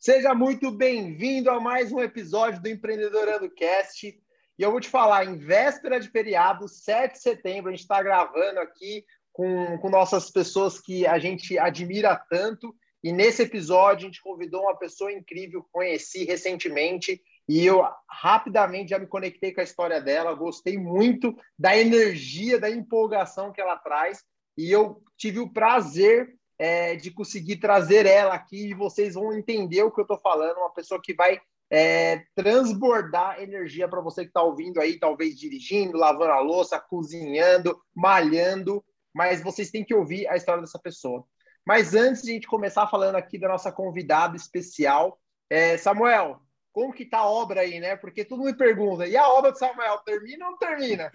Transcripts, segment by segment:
Seja muito bem-vindo a mais um episódio do Empreendedorando Cast. E eu vou te falar, em véspera de feriado, 7 de setembro, a gente está gravando aqui com, com nossas pessoas que a gente admira tanto. E nesse episódio, a gente convidou uma pessoa incrível que conheci recentemente. E eu rapidamente já me conectei com a história dela, gostei muito da energia, da empolgação que ela traz. E eu tive o prazer é, de conseguir trazer ela aqui e vocês vão entender o que eu estou falando. Uma pessoa que vai é, transbordar energia para você que está ouvindo aí, talvez dirigindo, lavando a louça, cozinhando, malhando, mas vocês têm que ouvir a história dessa pessoa. Mas antes de a gente começar falando aqui da nossa convidada especial, é, Samuel, como que tá a obra aí, né? Porque todo mundo me pergunta, e a obra do Samuel, termina ou não termina?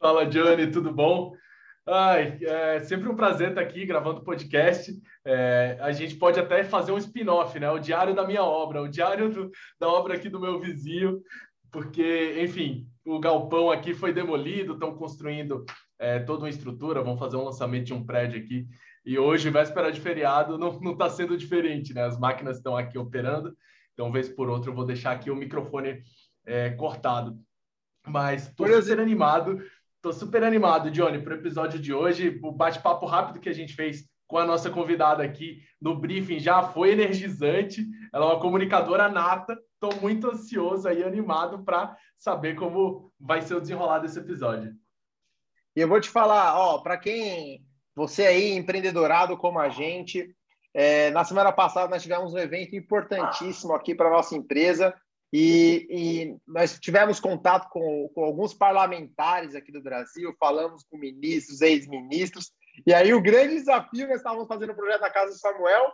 Fala, Johnny, tudo bom? Ai, é sempre um prazer estar aqui gravando podcast. É, a gente pode até fazer um spin-off, né? O diário da minha obra, o diário do, da obra aqui do meu vizinho, porque, enfim, o galpão aqui foi demolido, estão construindo é, toda uma estrutura, vão fazer um lançamento de um prédio aqui. E hoje, véspera de feriado, não está sendo diferente, né? As máquinas estão aqui operando, então, vez por outra, eu vou deixar aqui o microfone é, cortado. Mas estou super animado Tô super animado, Johnny, para o episódio de hoje. O bate-papo rápido que a gente fez com a nossa convidada aqui no briefing já foi energizante. Ela é uma comunicadora nata. Estou muito ansioso e animado para saber como vai ser o desenrolar desse episódio. E eu vou te falar, ó, para quem você aí empreendedorado como a gente, é, na semana passada nós tivemos um evento importantíssimo aqui para nossa empresa e, e, nós tivemos contato com, com, alguns parlamentares aqui do Brasil, falamos com ministros, ex-ministros, e aí o grande desafio, nós estávamos fazendo o projeto da Casa do Samuel,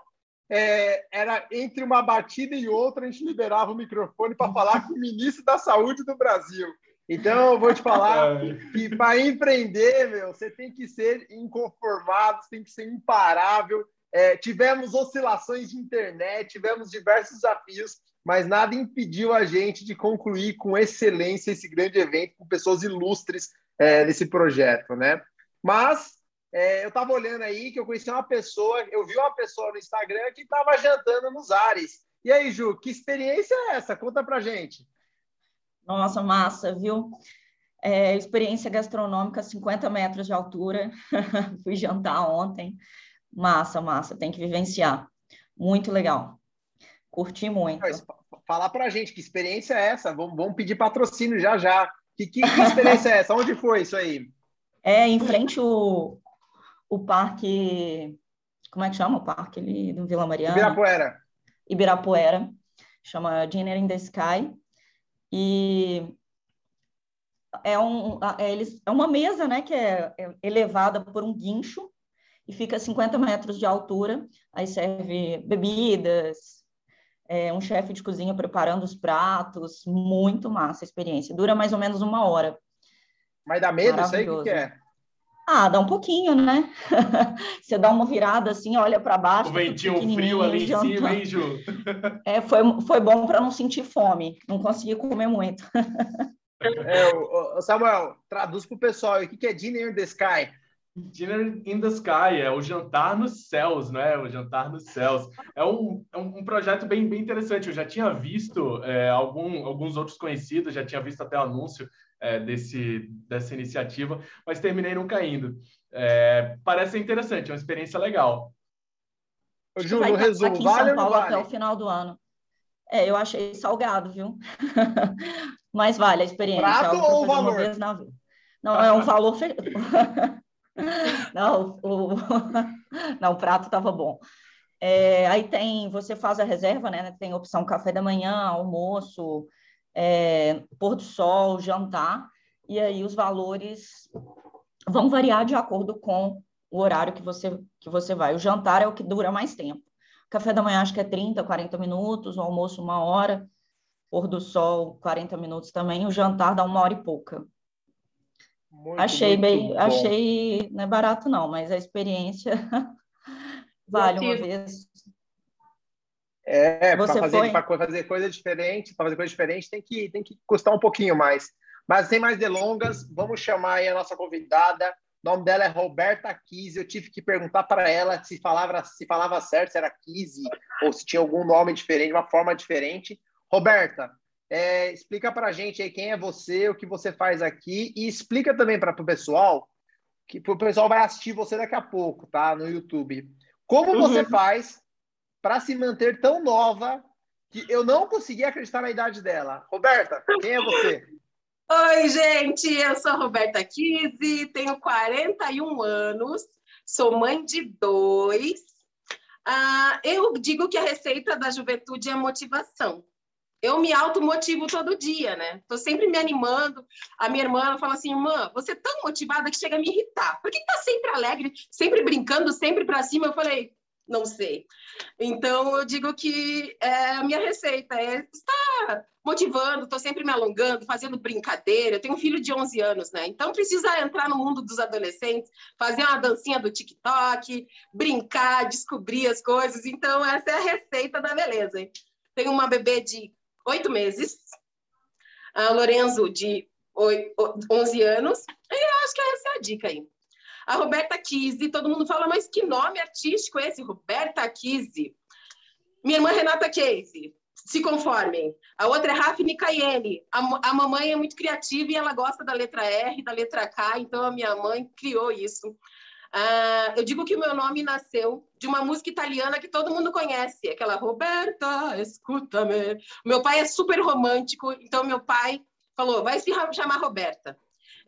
é, era entre uma batida e outra, a gente liberava o microfone para falar com o ministro da Saúde do Brasil. Então, eu vou te falar que para empreender, meu, você tem que ser inconformado, você tem que ser imparável. É, tivemos oscilações de internet, tivemos diversos desafios, mas nada impediu a gente de concluir com excelência esse grande evento com pessoas ilustres é, nesse projeto, né? Mas é, eu estava olhando aí que eu conheci uma pessoa, eu vi uma pessoa no Instagram que estava jantando nos ares. E aí, Ju, que experiência é essa? Conta pra gente. Nossa, massa, viu? É, experiência gastronômica, 50 metros de altura. Fui jantar ontem. Massa, massa, tem que vivenciar. Muito legal. Curti muito. Mas, falar para a gente que experiência é essa? Vamos, vamos pedir patrocínio já já. Que, que, que experiência é essa? Onde foi isso aí? É em frente o, o parque. Como é que chama o parque ali do Vila Mariana? Ibirapuera. Ibirapuera. Chama Dinner in the Sky. E é, um, é, eles, é uma mesa né, que é, é elevada por um guincho e fica a 50 metros de altura. Aí serve bebidas, é, um chefe de cozinha preparando os pratos, muito massa a experiência. Dura mais ou menos uma hora. Mas dá medo isso aí? O que, é? Ah, dá um pouquinho, né? Você dá uma virada assim, olha para baixo. O ventinho frio ali em cima, hein, Ju? é, foi, foi bom para não sentir fome, não consegui comer muito. é, o, o Samuel, traduz para o pessoal o que é Dinner in the Sky? Dinner in the Sky, é o jantar nos céus, né? O jantar nos céus. É um, é um projeto bem, bem interessante. Eu já tinha visto é, algum, alguns outros conhecidos, já tinha visto até o anúncio é, desse, dessa iniciativa, mas terminei não caindo. É, parece interessante, é uma experiência legal. Ju, no resumo, aqui em vale São Paulo vale? até o final do ano. É, eu achei salgado, viu? mas vale a experiência. Prato ou valor? Não, é um valor... não, o, não, o prato estava bom. É, aí tem, você faz a reserva, né? Tem opção café da manhã, almoço, é, pôr do sol, jantar, e aí os valores vão variar de acordo com o horário que você, que você vai. O jantar é o que dura mais tempo. O café da manhã acho que é 30, 40 minutos, o almoço uma hora, pôr do sol 40 minutos também, o jantar dá uma hora e pouca. Muito, achei muito bem, bom. achei não é barato não, mas a experiência vale uma vez. É, para fazer, fazer coisa diferente, para fazer coisa diferente tem que, tem que custar um pouquinho mais. Mas sem mais delongas, vamos chamar aí a nossa convidada. O nome dela é Roberta Kise. Eu tive que perguntar para ela se falava, se falava certo, se era Kise ou se tinha algum nome diferente, uma forma diferente. Roberta, é, explica para a gente aí quem é você, o que você faz aqui e explica também para o pessoal, que o pessoal vai assistir você daqui a pouco, tá? No YouTube. Como uhum. você faz para se manter tão nova que eu não consegui acreditar na idade dela? Roberta, quem é você? Oi, gente, eu sou Roberta Kise, tenho 41 anos, sou mãe de dois. Ah, eu digo que a receita da juventude é motivação. Eu me automotivo todo dia, né? Estou sempre me animando. A minha irmã fala assim, irmã, você é tão motivada que chega a me irritar. Por que tá sempre alegre, sempre brincando, sempre para cima? Eu falei, não sei. Então, eu digo que é, a minha receita é estar motivando, estou sempre me alongando, fazendo brincadeira. Eu tenho um filho de 11 anos, né? Então, precisa entrar no mundo dos adolescentes, fazer uma dancinha do TikTok, brincar, descobrir as coisas. Então, essa é a receita da beleza. Hein? Tenho uma bebê de oito meses, a Lorenzo de 11 anos, eu acho que essa é a dica aí. A Roberta Kise, todo mundo fala, mas que nome artístico é esse? Roberta Kise. Minha irmã Renata Case, se conformem. A outra é Rafne Cayenne. A, a mamãe é muito criativa e ela gosta da letra R, da letra K, então a minha mãe criou isso. Uh, eu digo que o meu nome nasceu de uma música italiana que todo mundo conhece, aquela Roberta, escuta-me. Meu pai é super romântico, então meu pai falou, vai se chamar Roberta.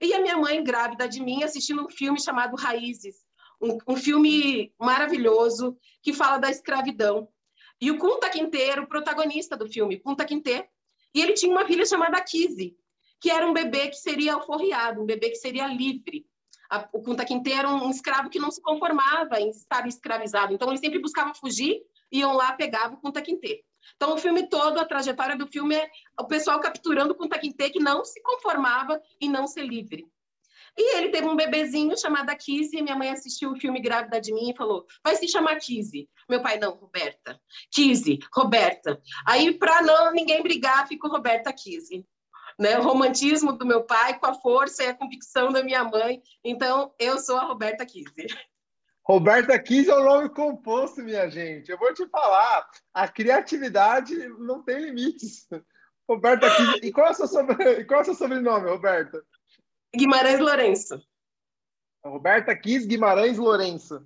E a minha mãe, grávida de mim, assistindo um filme chamado Raízes, um, um filme maravilhoso que fala da escravidão. E o Kunta Quinteiro, o protagonista do filme, Kunta Quinte, e ele tinha uma filha chamada Kizzy, que era um bebê que seria alforriado, um bebê que seria livre. A, o Kunta Quinte era um, escravo que não se conformava em estar escravizado, então ele sempre buscava fugir, iam lá, pegavam o Kunta Quinte. Então, o filme todo, a trajetória do filme é o pessoal capturando o Taquinte que não se conformava em não ser livre. E ele teve um bebezinho chamado Kizzy, minha mãe assistiu o filme grávida de mim e falou, vai se chamar Kizzy. Meu pai, não, Roberta. Kizzy, Roberta. Aí, para não ninguém brigar, ficou Roberta Kizzy. Né? O romantismo do meu pai com a força e a convicção da minha mãe. Então, eu sou a Roberta Kizzy. Roberta 15 é o nome composto, minha gente. Eu vou te falar, a criatividade não tem limites. Roberta 15. E qual é o seu, sobre... qual é o seu sobrenome, Roberta? Guimarães Lourenço. Roberta Quis Guimarães Lourenço.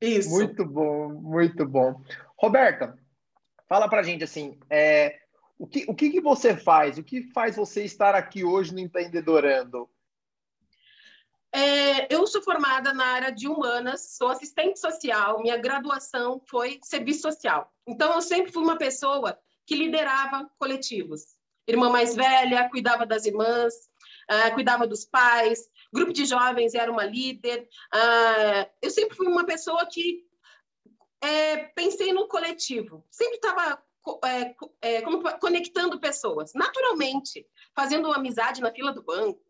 Isso. Muito bom, muito bom. Roberta, fala pra gente assim, é, o, que, o que, que você faz? O que faz você estar aqui hoje no Empreendedorando? É, eu sou formada na área de humanas, sou assistente social, minha graduação foi serviço social. Então, eu sempre fui uma pessoa que liderava coletivos. Irmã mais velha, cuidava das irmãs, uh, cuidava dos pais, grupo de jovens era uma líder. Uh, eu sempre fui uma pessoa que é, pensei no coletivo, sempre estava é, é, conectando pessoas, naturalmente, fazendo amizade na fila do banco,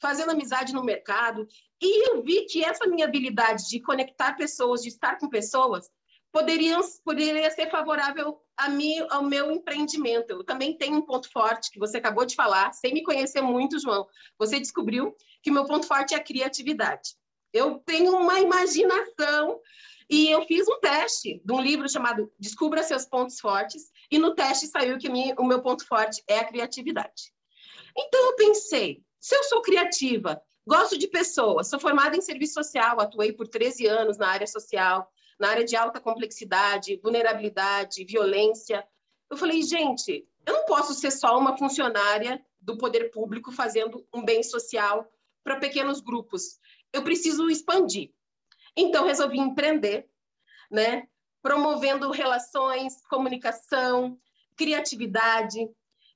fazendo amizade no mercado. E eu vi que essa minha habilidade de conectar pessoas, de estar com pessoas, poderia, poderia ser favorável a mim, ao meu empreendimento. Eu também tenho um ponto forte que você acabou de falar, sem me conhecer muito, João. Você descobriu que meu ponto forte é a criatividade. Eu tenho uma imaginação e eu fiz um teste de um livro chamado Descubra Seus Pontos Fortes, e no teste saiu que o meu ponto forte é a criatividade. Então eu pensei, se eu sou criativa, gosto de pessoas, sou formada em serviço social, atuei por 13 anos na área social, na área de alta complexidade, vulnerabilidade, violência. Eu falei, gente, eu não posso ser só uma funcionária do poder público fazendo um bem social para pequenos grupos. Eu preciso expandir. Então, resolvi empreender, né? promovendo relações, comunicação, criatividade,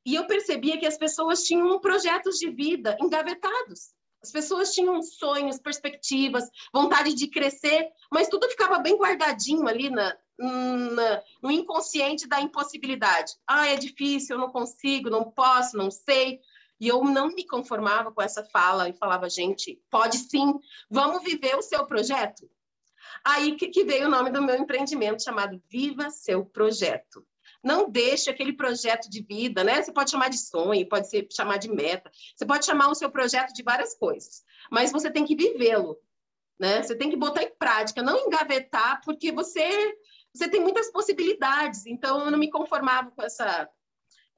e eu percebia que as pessoas tinham projetos de vida engavetados. As pessoas tinham sonhos, perspectivas, vontade de crescer, mas tudo ficava bem guardadinho ali na, na, no inconsciente da impossibilidade. Ah, é difícil, eu não consigo, não posso, não sei. E eu não me conformava com essa fala e falava, gente, pode sim, vamos viver o seu projeto? Aí que, veio o nome do meu empreendimento chamado Viva Seu Projeto. Não deixe aquele projeto de vida, né? Você pode chamar de sonho, pode ser chamar de meta, você pode chamar o seu projeto de várias coisas, mas você tem que vivê-lo, né? Você tem que botar em prática, não engavetar, porque você você tem muitas possibilidades. Então eu não me conformava com essa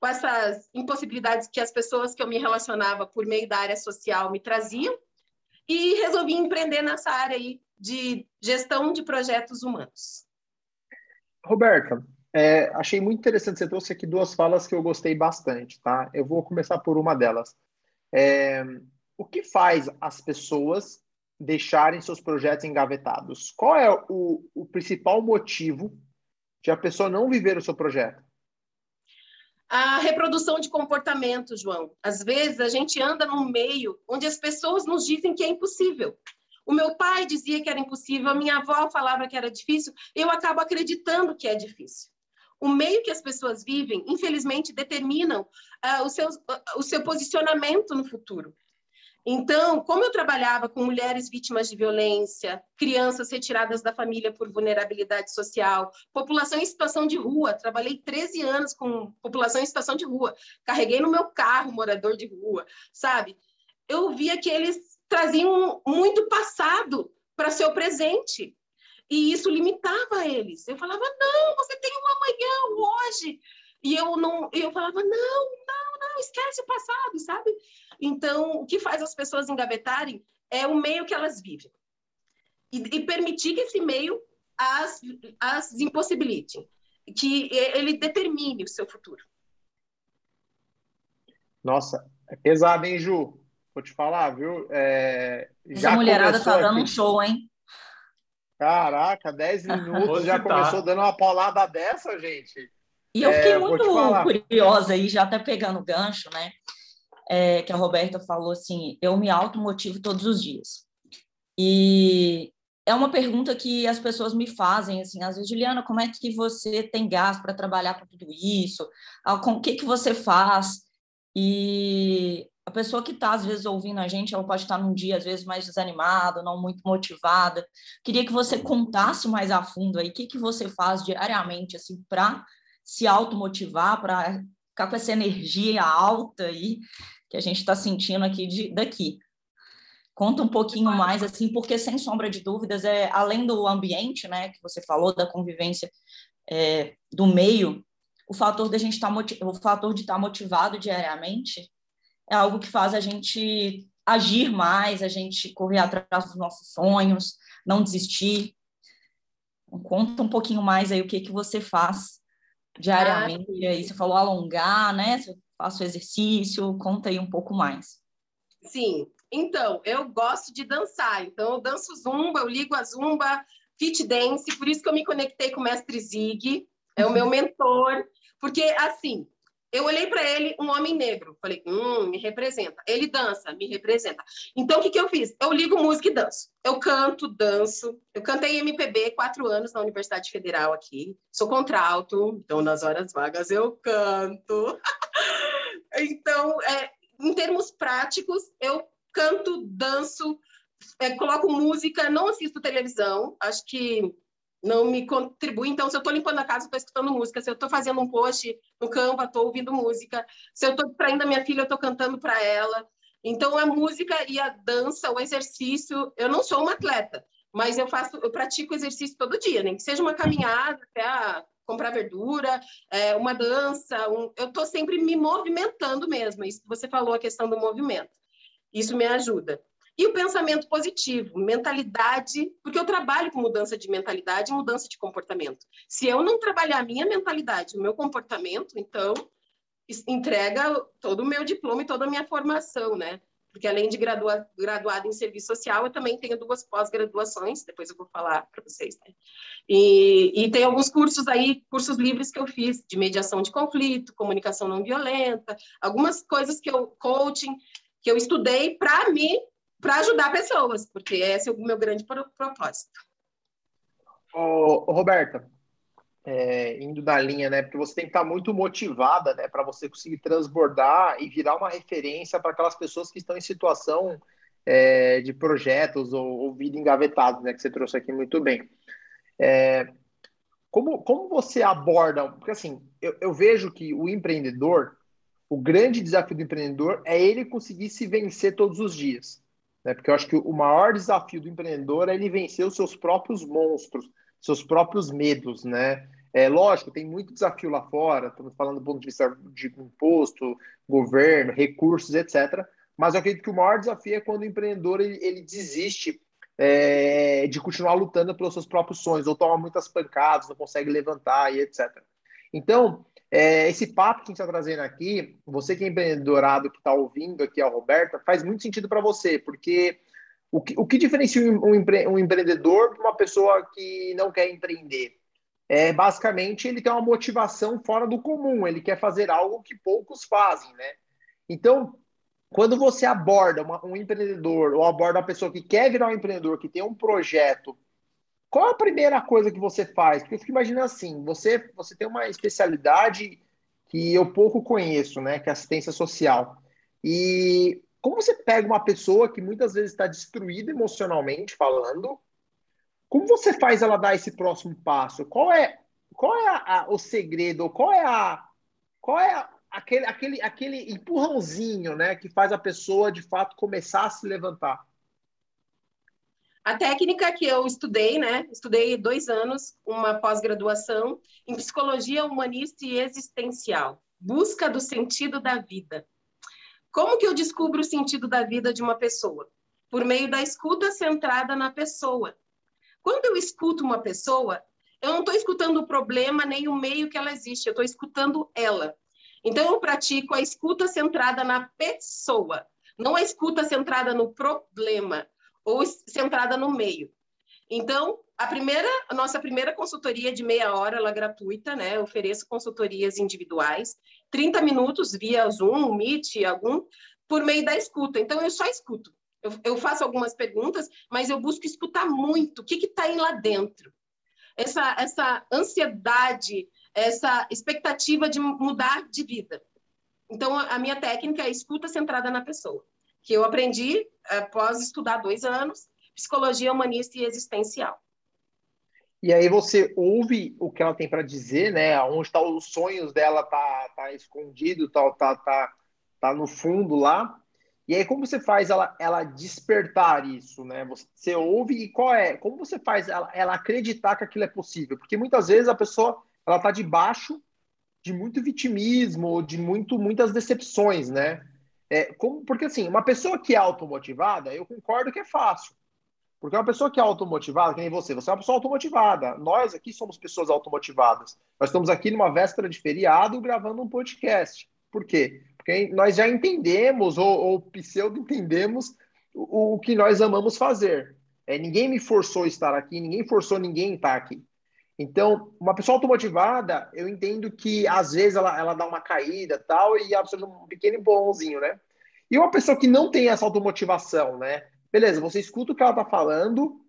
com essas impossibilidades que as pessoas que eu me relacionava por meio da área social me traziam e resolvi empreender nessa área aí de gestão de projetos humanos. Roberta, é, achei muito interessante, você trouxe aqui duas falas que eu gostei bastante, tá? Eu vou começar por uma delas. É, o que faz as pessoas deixarem seus projetos engavetados? Qual é o, o principal motivo de a pessoa não viver o seu projeto? A reprodução de comportamento, João. Às vezes a gente anda num meio onde as pessoas nos dizem que é impossível. O meu pai dizia que era impossível, a minha avó falava que era difícil, eu acabo acreditando que é difícil. O meio que as pessoas vivem, infelizmente, determinam uh, o, seu, uh, o seu posicionamento no futuro. Então, como eu trabalhava com mulheres vítimas de violência, crianças retiradas da família por vulnerabilidade social, população em situação de rua, trabalhei 13 anos com população em situação de rua, carreguei no meu carro morador de rua, sabe? Eu via que eles traziam muito passado para seu presente. E isso limitava eles. Eu falava: "Não, você tem um amanhã hoje". E eu não, eu falava: "Não, não, não, esquece o passado", sabe? Então, o que faz as pessoas engavetarem é o meio que elas vivem. E, e permitir que esse meio as, as impossibilite, que ele determine o seu futuro. Nossa, é pesado, hein, Ju? Vou te falar, viu? É, Essa mulherada tá dando um show, hein? Caraca, 10 minutos, já começou dando uma paulada dessa, gente. E eu fiquei é, muito curiosa aí, já até pegando gancho, né? é, que a Roberta falou assim: eu me automotivo todos os dias. E é uma pergunta que as pessoas me fazem, assim, às vezes, Juliana, como é que você tem gás para trabalhar com tudo isso? Ah, com o que, que você faz? E a pessoa que está, às vezes, ouvindo a gente, ela pode estar num dia, às vezes, mais desanimada, não muito motivada. Queria que você contasse mais a fundo aí o que, que você faz diariamente, assim, para se automotivar, para ficar com essa energia alta aí que a gente está sentindo aqui de, daqui. Conta um pouquinho mais, assim, porque sem sombra de dúvidas, é além do ambiente, né, que você falou, da convivência é, do meio, o fator da gente estar tá o fator de estar tá motivado diariamente é algo que faz a gente agir mais, a gente correr atrás dos nossos sonhos, não desistir. Então, conta um pouquinho mais aí o que que você faz diariamente. Ah, aí você falou alongar, né? faço exercício? Conta aí um pouco mais. Sim, então, eu gosto de dançar, então eu danço zumba, eu ligo a zumba, fit dance, por isso que eu me conectei com o mestre Zig, é o meu mentor, porque assim, eu olhei para ele, um homem negro, falei, hum, me representa. Ele dança, me representa. Então, o que, que eu fiz? Eu ligo música e danço. Eu canto, danço. Eu cantei MPB quatro anos na Universidade Federal aqui. Sou contralto, então nas horas vagas eu canto. Então, é, em termos práticos, eu canto, danço, é, coloco música, não assisto televisão, acho que não me contribui. Então, se eu estou limpando a casa, estou escutando música. Se eu estou fazendo um post no Canva, estou ouvindo música. Se eu estou distraindo a minha filha, eu estou cantando para ela. Então, a música e a dança, o exercício. Eu não sou uma atleta, mas eu faço, eu pratico exercício todo dia, nem que seja uma caminhada até a comprar verdura, é, uma dança, um... eu estou sempre me movimentando mesmo. Isso que você falou, a questão do movimento. Isso me ajuda. E o pensamento positivo, mentalidade, porque eu trabalho com mudança de mentalidade e mudança de comportamento. Se eu não trabalhar a minha mentalidade, o meu comportamento, então entrega todo o meu diploma e toda a minha formação, né? porque além de gradua, graduada em serviço social, eu também tenho duas pós-graduações, depois eu vou falar para vocês, né? E, e tem alguns cursos aí, cursos livres que eu fiz, de mediação de conflito, comunicação não violenta, algumas coisas que eu, coaching, que eu estudei para mim, para ajudar pessoas, porque esse é o meu grande propósito. Ô, Roberta, é, indo na linha, né? Porque você tem que estar muito motivada, né? Para você conseguir transbordar e virar uma referência para aquelas pessoas que estão em situação é, de projetos ou, ou vida engavetado, né? Que você trouxe aqui muito bem. É, como, como você aborda? Porque assim, eu, eu vejo que o empreendedor, o grande desafio do empreendedor é ele conseguir se vencer todos os dias. Né? Porque eu acho que o maior desafio do empreendedor é ele vencer os seus próprios monstros, seus próprios medos, né? É lógico, tem muito desafio lá fora, estamos falando do ponto de vista de imposto, governo, recursos, etc. Mas eu acredito que o maior desafio é quando o empreendedor ele, ele desiste é, de continuar lutando pelos seus próprios sonhos, ou toma muitas pancadas, não consegue levantar e etc. Então, é, esse papo que a gente está trazendo aqui, você que é empreendedorado que está ouvindo aqui a Roberta, faz muito sentido para você, porque o que, o que diferencia um, empre, um empreendedor de uma pessoa que não quer empreender? É, basicamente, ele tem uma motivação fora do comum, ele quer fazer algo que poucos fazem, né? Então, quando você aborda uma, um empreendedor ou aborda uma pessoa que quer virar um empreendedor, que tem um projeto, qual a primeira coisa que você faz? Porque eu fico imaginando assim, você, você tem uma especialidade que eu pouco conheço, né? Que é assistência social. E como você pega uma pessoa que muitas vezes está destruída emocionalmente falando, como você faz ela dar esse próximo passo? Qual é, qual é a, a, o segredo? Qual é a, qual é a, aquele, aquele, aquele empurrãozinho, né, que faz a pessoa de fato começar a se levantar? A técnica que eu estudei, né? Estudei dois anos, uma pós-graduação em psicologia humanista e existencial, busca do sentido da vida. Como que eu descubro o sentido da vida de uma pessoa? Por meio da escuta centrada na pessoa. Quando eu escuto uma pessoa, eu não estou escutando o problema nem o meio que ela existe, eu estou escutando ela. Então, eu pratico a escuta centrada na pessoa, não a escuta centrada no problema ou centrada no meio. Então, a primeira, a nossa primeira consultoria de meia hora, ela é gratuita, né? Eu ofereço consultorias individuais, 30 minutos via Zoom, Meet, algum, por meio da escuta. Então, eu só escuto. Eu, eu faço algumas perguntas, mas eu busco escutar muito. O que está aí lá dentro? Essa, essa ansiedade, essa expectativa de mudar de vida. Então, a minha técnica é escuta centrada na pessoa, que eu aprendi após estudar dois anos, psicologia humanista e existencial. E aí você ouve o que ela tem para dizer, né? Onde estão tá os sonhos dela, tá, tá escondido, tá, tá, tá, tá no fundo lá. E aí como você faz ela, ela despertar isso, né? Você ouve e qual é? Como você faz ela, ela acreditar que aquilo é possível? Porque muitas vezes a pessoa ela está debaixo de muito vitimismo, de muito, muitas decepções, né? É, como, porque assim, uma pessoa que é automotivada, eu concordo que é fácil. Porque uma pessoa que é automotivada, que nem você, você é uma pessoa automotivada. Nós aqui somos pessoas automotivadas. Nós estamos aqui numa véspera de feriado gravando um podcast. Por quê? Porque nós já entendemos, ou, ou pseudo entendemos, o, o, que nós amamos fazer. É, ninguém me forçou a estar aqui, ninguém forçou ninguém a estar aqui. Então, uma pessoa automotivada, eu entendo que às vezes ela, ela dá uma caída tal, e de um pequeno empurrãozinho, né? E uma pessoa que não tem essa automotivação, né? Beleza, você escuta o que ela tá falando,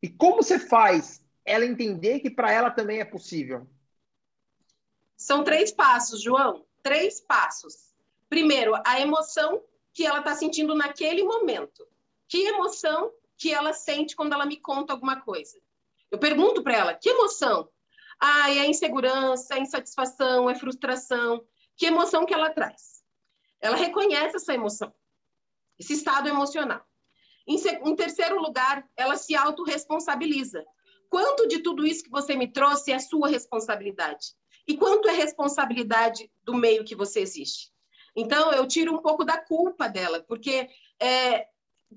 e como você faz ela entender que para ela também é possível? São três passos, João. Três passos. Primeiro, a emoção que ela está sentindo naquele momento. Que emoção que ela sente quando ela me conta alguma coisa? Eu pergunto para ela: que emoção? Ah, é insegurança, é insatisfação, é frustração. Que emoção que ela traz? Ela reconhece essa emoção, esse estado emocional. Em, em terceiro lugar, ela se autorresponsabiliza. Quanto de tudo isso que você me trouxe é sua responsabilidade? E quanto é responsabilidade do meio que você existe? Então, eu tiro um pouco da culpa dela, porque é,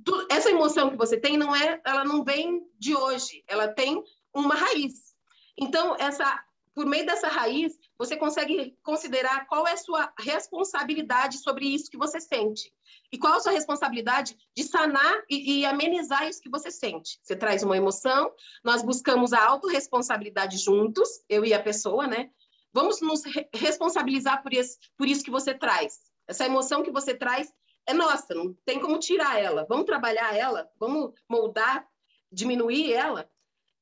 tu, essa emoção que você tem não é, ela não vem de hoje, ela tem uma raiz. Então, essa, por meio dessa raiz, você consegue considerar qual é a sua responsabilidade sobre isso que você sente. E qual a sua responsabilidade de sanar e, e amenizar isso que você sente. Você traz uma emoção, nós buscamos a autorresponsabilidade juntos, eu e a pessoa, né? Vamos nos responsabilizar por, esse, por isso que você traz. Essa emoção que você traz é nossa, não tem como tirar ela. Vamos trabalhar ela, vamos moldar, diminuir ela.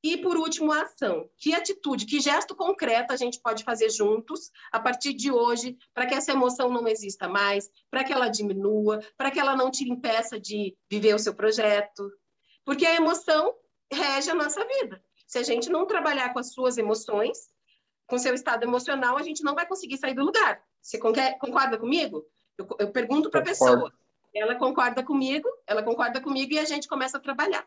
E, por último, a ação. Que atitude, que gesto concreto a gente pode fazer juntos a partir de hoje para que essa emoção não exista mais, para que ela diminua, para que ela não te impeça de viver o seu projeto. Porque a emoção rege a nossa vida. Se a gente não trabalhar com as suas emoções, com seu estado emocional, a gente não vai conseguir sair do lugar. Você concorda comigo? Eu, eu pergunto para a pessoa. Ela concorda comigo, ela concorda comigo e a gente começa a trabalhar.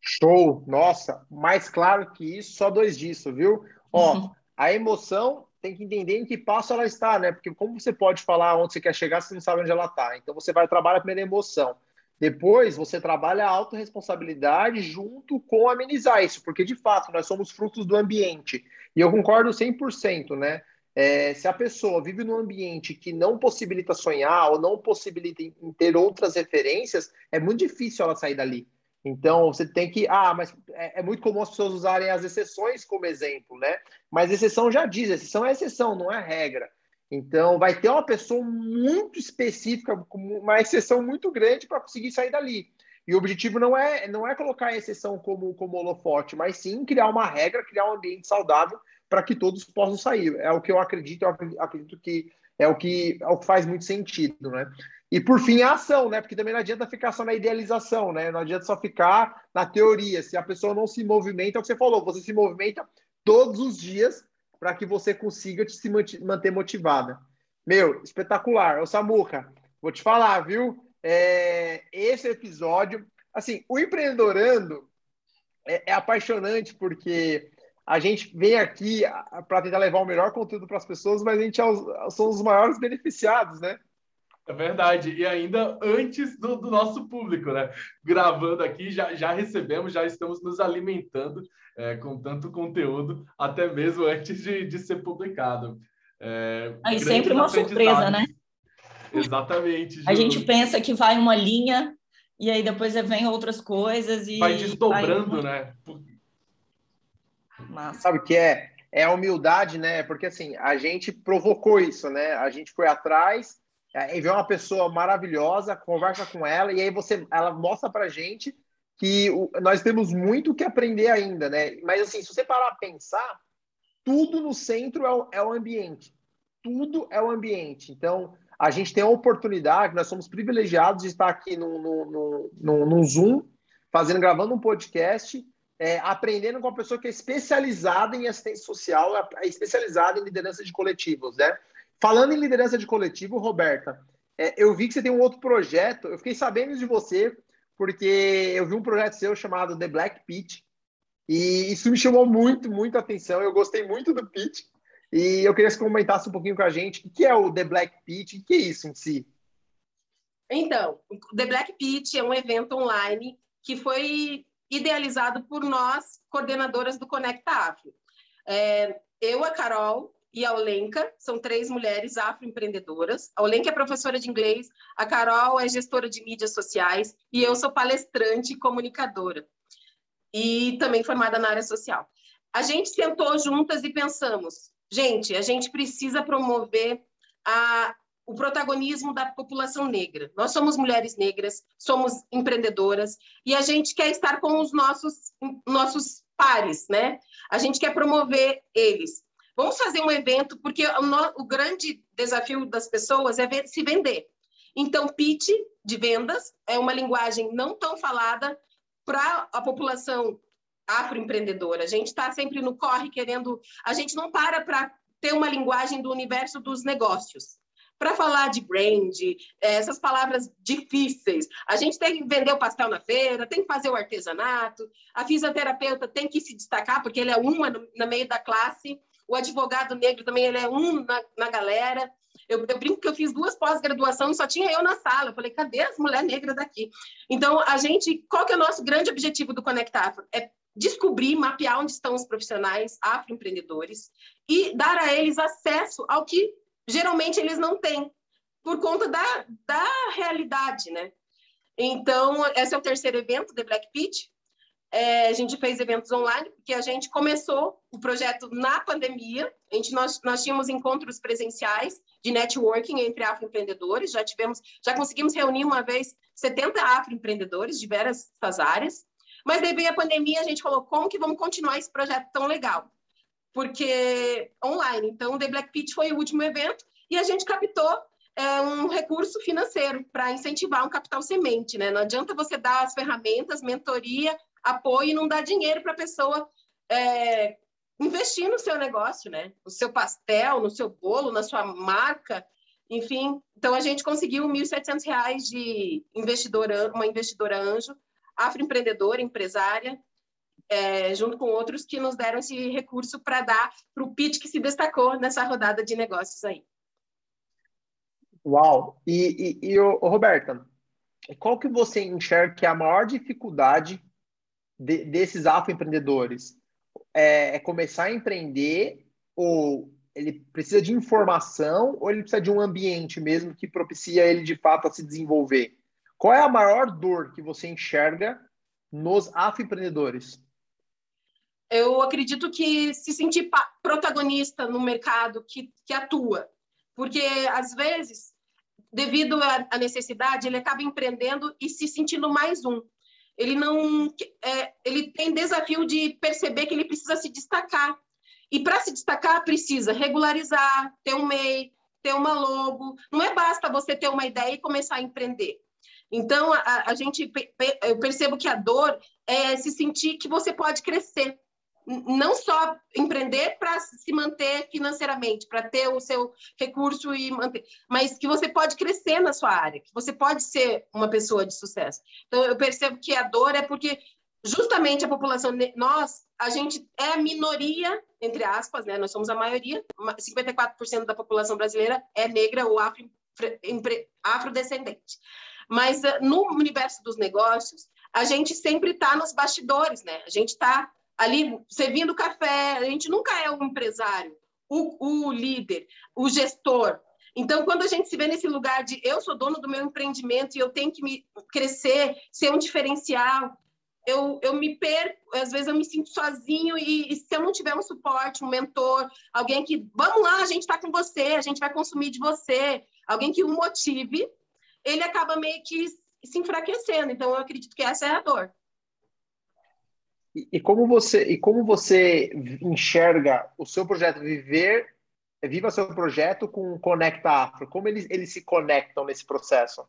Show! Nossa, mais claro que isso, só dois disso, viu? Ó, uhum. a emoção tem que entender em que passo ela está, né? Porque como você pode falar onde você quer chegar se você não sabe onde ela está? Então você vai trabalhar a emoção. Depois você trabalha a autorresponsabilidade junto com amenizar isso, porque de fato nós somos frutos do ambiente. E eu concordo 100%, né? É, se a pessoa vive num ambiente que não possibilita sonhar ou não possibilita ter outras referências, é muito difícil ela sair dali. Então, você tem que. Ah, mas é, é, muito comum as pessoas usarem as exceções como exemplo, né? Mas exceção já diz, exceção é exceção, não é regra. Então, vai ter uma pessoa muito específica, uma exceção muito grande para conseguir sair dali. E o objetivo não é, não é colocar a exceção como, como holofote, mas sim criar uma regra, criar um ambiente saudável para que todos possam sair. É o que eu acredito, eu acredito que é o que, é o que faz muito sentido, né? E por fim, a ação, né? Porque também não adianta ficar só na idealização, né? Não adianta só ficar na teoria. Se a pessoa não se movimenta, é o que você falou, você se movimenta todos os dias para que você consiga se manter motivada. Meu, espetacular. Ô Samuca, vou te falar, viu? É, esse episódio, assim, o Empreendedorando é, é apaixonante porque a gente vem aqui para tentar levar o melhor conteúdo para as pessoas, mas a gente é os, são os maiores beneficiados, né? É verdade. E ainda antes do, do, nosso público, né? Gravando aqui, já, já recebemos, já estamos nos alimentando é, com tanto conteúdo, até mesmo antes de, de ser publicado. É, Aí sempre uma surpresa, né? Exatamente. Ju. A gente pensa que vai uma linha e aí depois vem outras coisas e vai desdobrando, vai... né? Massa. Sabe o que é? É a humildade, né? Porque assim, a gente provocou isso, né? A gente foi atrás, aí vê uma pessoa maravilhosa, conversa com ela, e aí você, ela mostra pra gente que o, nós temos muito que aprender ainda, né? Mas assim, se você parar a pensar, tudo no centro é o, é o ambiente. Tudo é o ambiente. Então, a gente tem a oportunidade, nós somos privilegiados de estar aqui no, no, no, no Zoom, fazendo, gravando um podcast é, aprendendo com uma pessoa que é especializada em assistência social, é, é especializada em liderança de coletivos, né? Falando em liderança de coletivo, Roberta, é, eu vi que você tem um outro projeto, eu fiquei sabendo de você, porque eu vi um projeto seu chamado The Black Pitch, e isso me chamou muito, muito a atenção, eu gostei muito do pitch, e eu queria que você comentasse um pouquinho com a gente o que é o The Black Pitch, o que é isso em si? Então, o The Black Pitch é um evento online que foi idealizado por nós, coordenadoras do Conecta Afro. É, eu, a Carol e a Olenka, são três mulheres afroempreendedoras. A Olenka é professora de inglês, a Carol é gestora de mídias sociais e eu sou palestrante e comunicadora. E também formada na área social. A gente sentou juntas e pensamos, gente, a gente precisa promover a, o protagonismo da população negra. Nós somos mulheres negras, somos empreendedoras e a gente quer estar com os nossos nossos pares, né? A gente quer promover eles. Vamos fazer um evento porque o, no, o grande desafio das pessoas é ver, se vender. Então, pitch de vendas é uma linguagem não tão falada para a população afroempreendedora. A gente está sempre no corre querendo, a gente não para para ter uma linguagem do universo dos negócios para falar de brand, é, essas palavras difíceis. A gente tem que vender o pastel na feira, tem que fazer o artesanato, a fisioterapeuta tem que se destacar, porque ele é uma no, no meio da classe, o advogado negro também ele é um na, na galera. Eu, eu, brinco que eu fiz duas pós-graduação e só tinha eu na sala. Eu falei, cadê as mulheres negras daqui? Então, a gente, qual que é o nosso grande objetivo do Conecta Afro? É descobrir, mapear onde estão os profissionais afroempreendedores e dar a eles acesso ao que geralmente eles não têm, por conta da, da realidade, né? Então, esse é o terceiro evento, The Black Pitch. É, a gente fez eventos online, porque a gente começou o projeto na pandemia. A gente, nós, nós tínhamos encontros presenciais de networking entre afroempreendedores, já tivemos, já conseguimos reunir uma vez 70 afroempreendedores de várias áreas. Mas veio a pandemia, a gente falou, como que vamos continuar esse projeto tão legal? Porque online. Então, o The Black Pitch foi o último evento e a gente captou é, um recurso financeiro para incentivar um capital semente, né? Não adianta você dar as ferramentas, mentoria, apoio e não dar dinheiro para a pessoa é, investir no seu negócio, né? No seu pastel, no seu bolo, na sua marca, enfim. Então a gente conseguiu R$ 1.700 de investidora, uma investidora anjo, afroempreendedora, empresária, é, junto com outros que nos deram esse recurso para dar para o pitch que se destacou nessa rodada de negócios aí. Uau! E, e, e Roberta, qual que você enxerga que é a maior dificuldade de, desses afroempreendedores? É, é começar a empreender ou ele precisa de informação ou ele precisa de um ambiente mesmo que propicia ele de fato a se desenvolver? Qual é a maior dor que você enxerga nos afroempreendedores? Eu acredito que se sentir protagonista no mercado que, que atua, porque às vezes, devido à necessidade, ele acaba empreendendo e se sentindo mais um. Ele não, é, ele tem desafio de perceber que ele precisa se destacar e para se destacar, precisa regularizar, ter um MEI, ter uma logo. Não é basta você ter uma ideia e começar a empreender. Então, a, a gente eu percebo que a dor é se sentir que você pode crescer. Não só empreender para se manter financeiramente, para ter o seu recurso e manter, mas que você pode crescer na sua área, que você pode ser uma pessoa de sucesso. Então, eu percebo que a dor é porque justamente a população, nós, a gente é a minoria, entre aspas, né? Nós somos a maioria, 54% da população brasileira é negra ou afro, afrodescendente. Mas eh, no universo dos negócios, a gente sempre está nos bastidores, né? A gente está ali servindo café, a gente nunca é o empresário, o, o líder, o gestor, então, quando a gente se vê nesse lugar de eu sou dono do meu empreendimento e eu tenho que me crescer, ser um diferencial, eu, eu me perco, às vezes eu me sinto sozinho e, e, se eu não tiver um suporte, um mentor, alguém que, vamos lá, a gente está com você, a gente vai consumir de você, alguém que o motive, ele acaba meio que se enfraquecendo. Então, eu acredito que essa é a dor. E, como você e como você enxerga o seu projeto viver Viva seu projeto com o Conecta Afro? Como eles, eles se conectam nesse processo?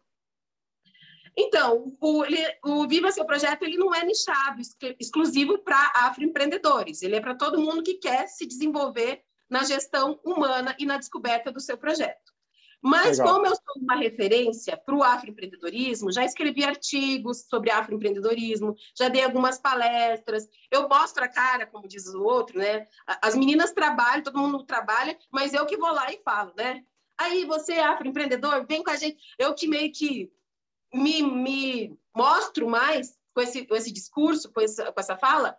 Então, o, o Viva Seu Projeto ele não é nichado, exclusivo para afroempreendedores. Ele é para todo mundo que quer se desenvolver na gestão humana e na descoberta do seu projeto. Mas, Legal. como eu sou uma referência para o afroempreendedorismo, já escrevi artigos sobre afroempreendedorismo, já dei algumas palestras, eu mostro a cara, como diz o outro, né? As meninas trabalham, todo mundo trabalha, mas eu que vou lá e falo, né? Aí, você é afroempreendedor, vem com a gente. Eu que meio que me, me mostro mais com esse, com esse discurso, com essa, com essa fala,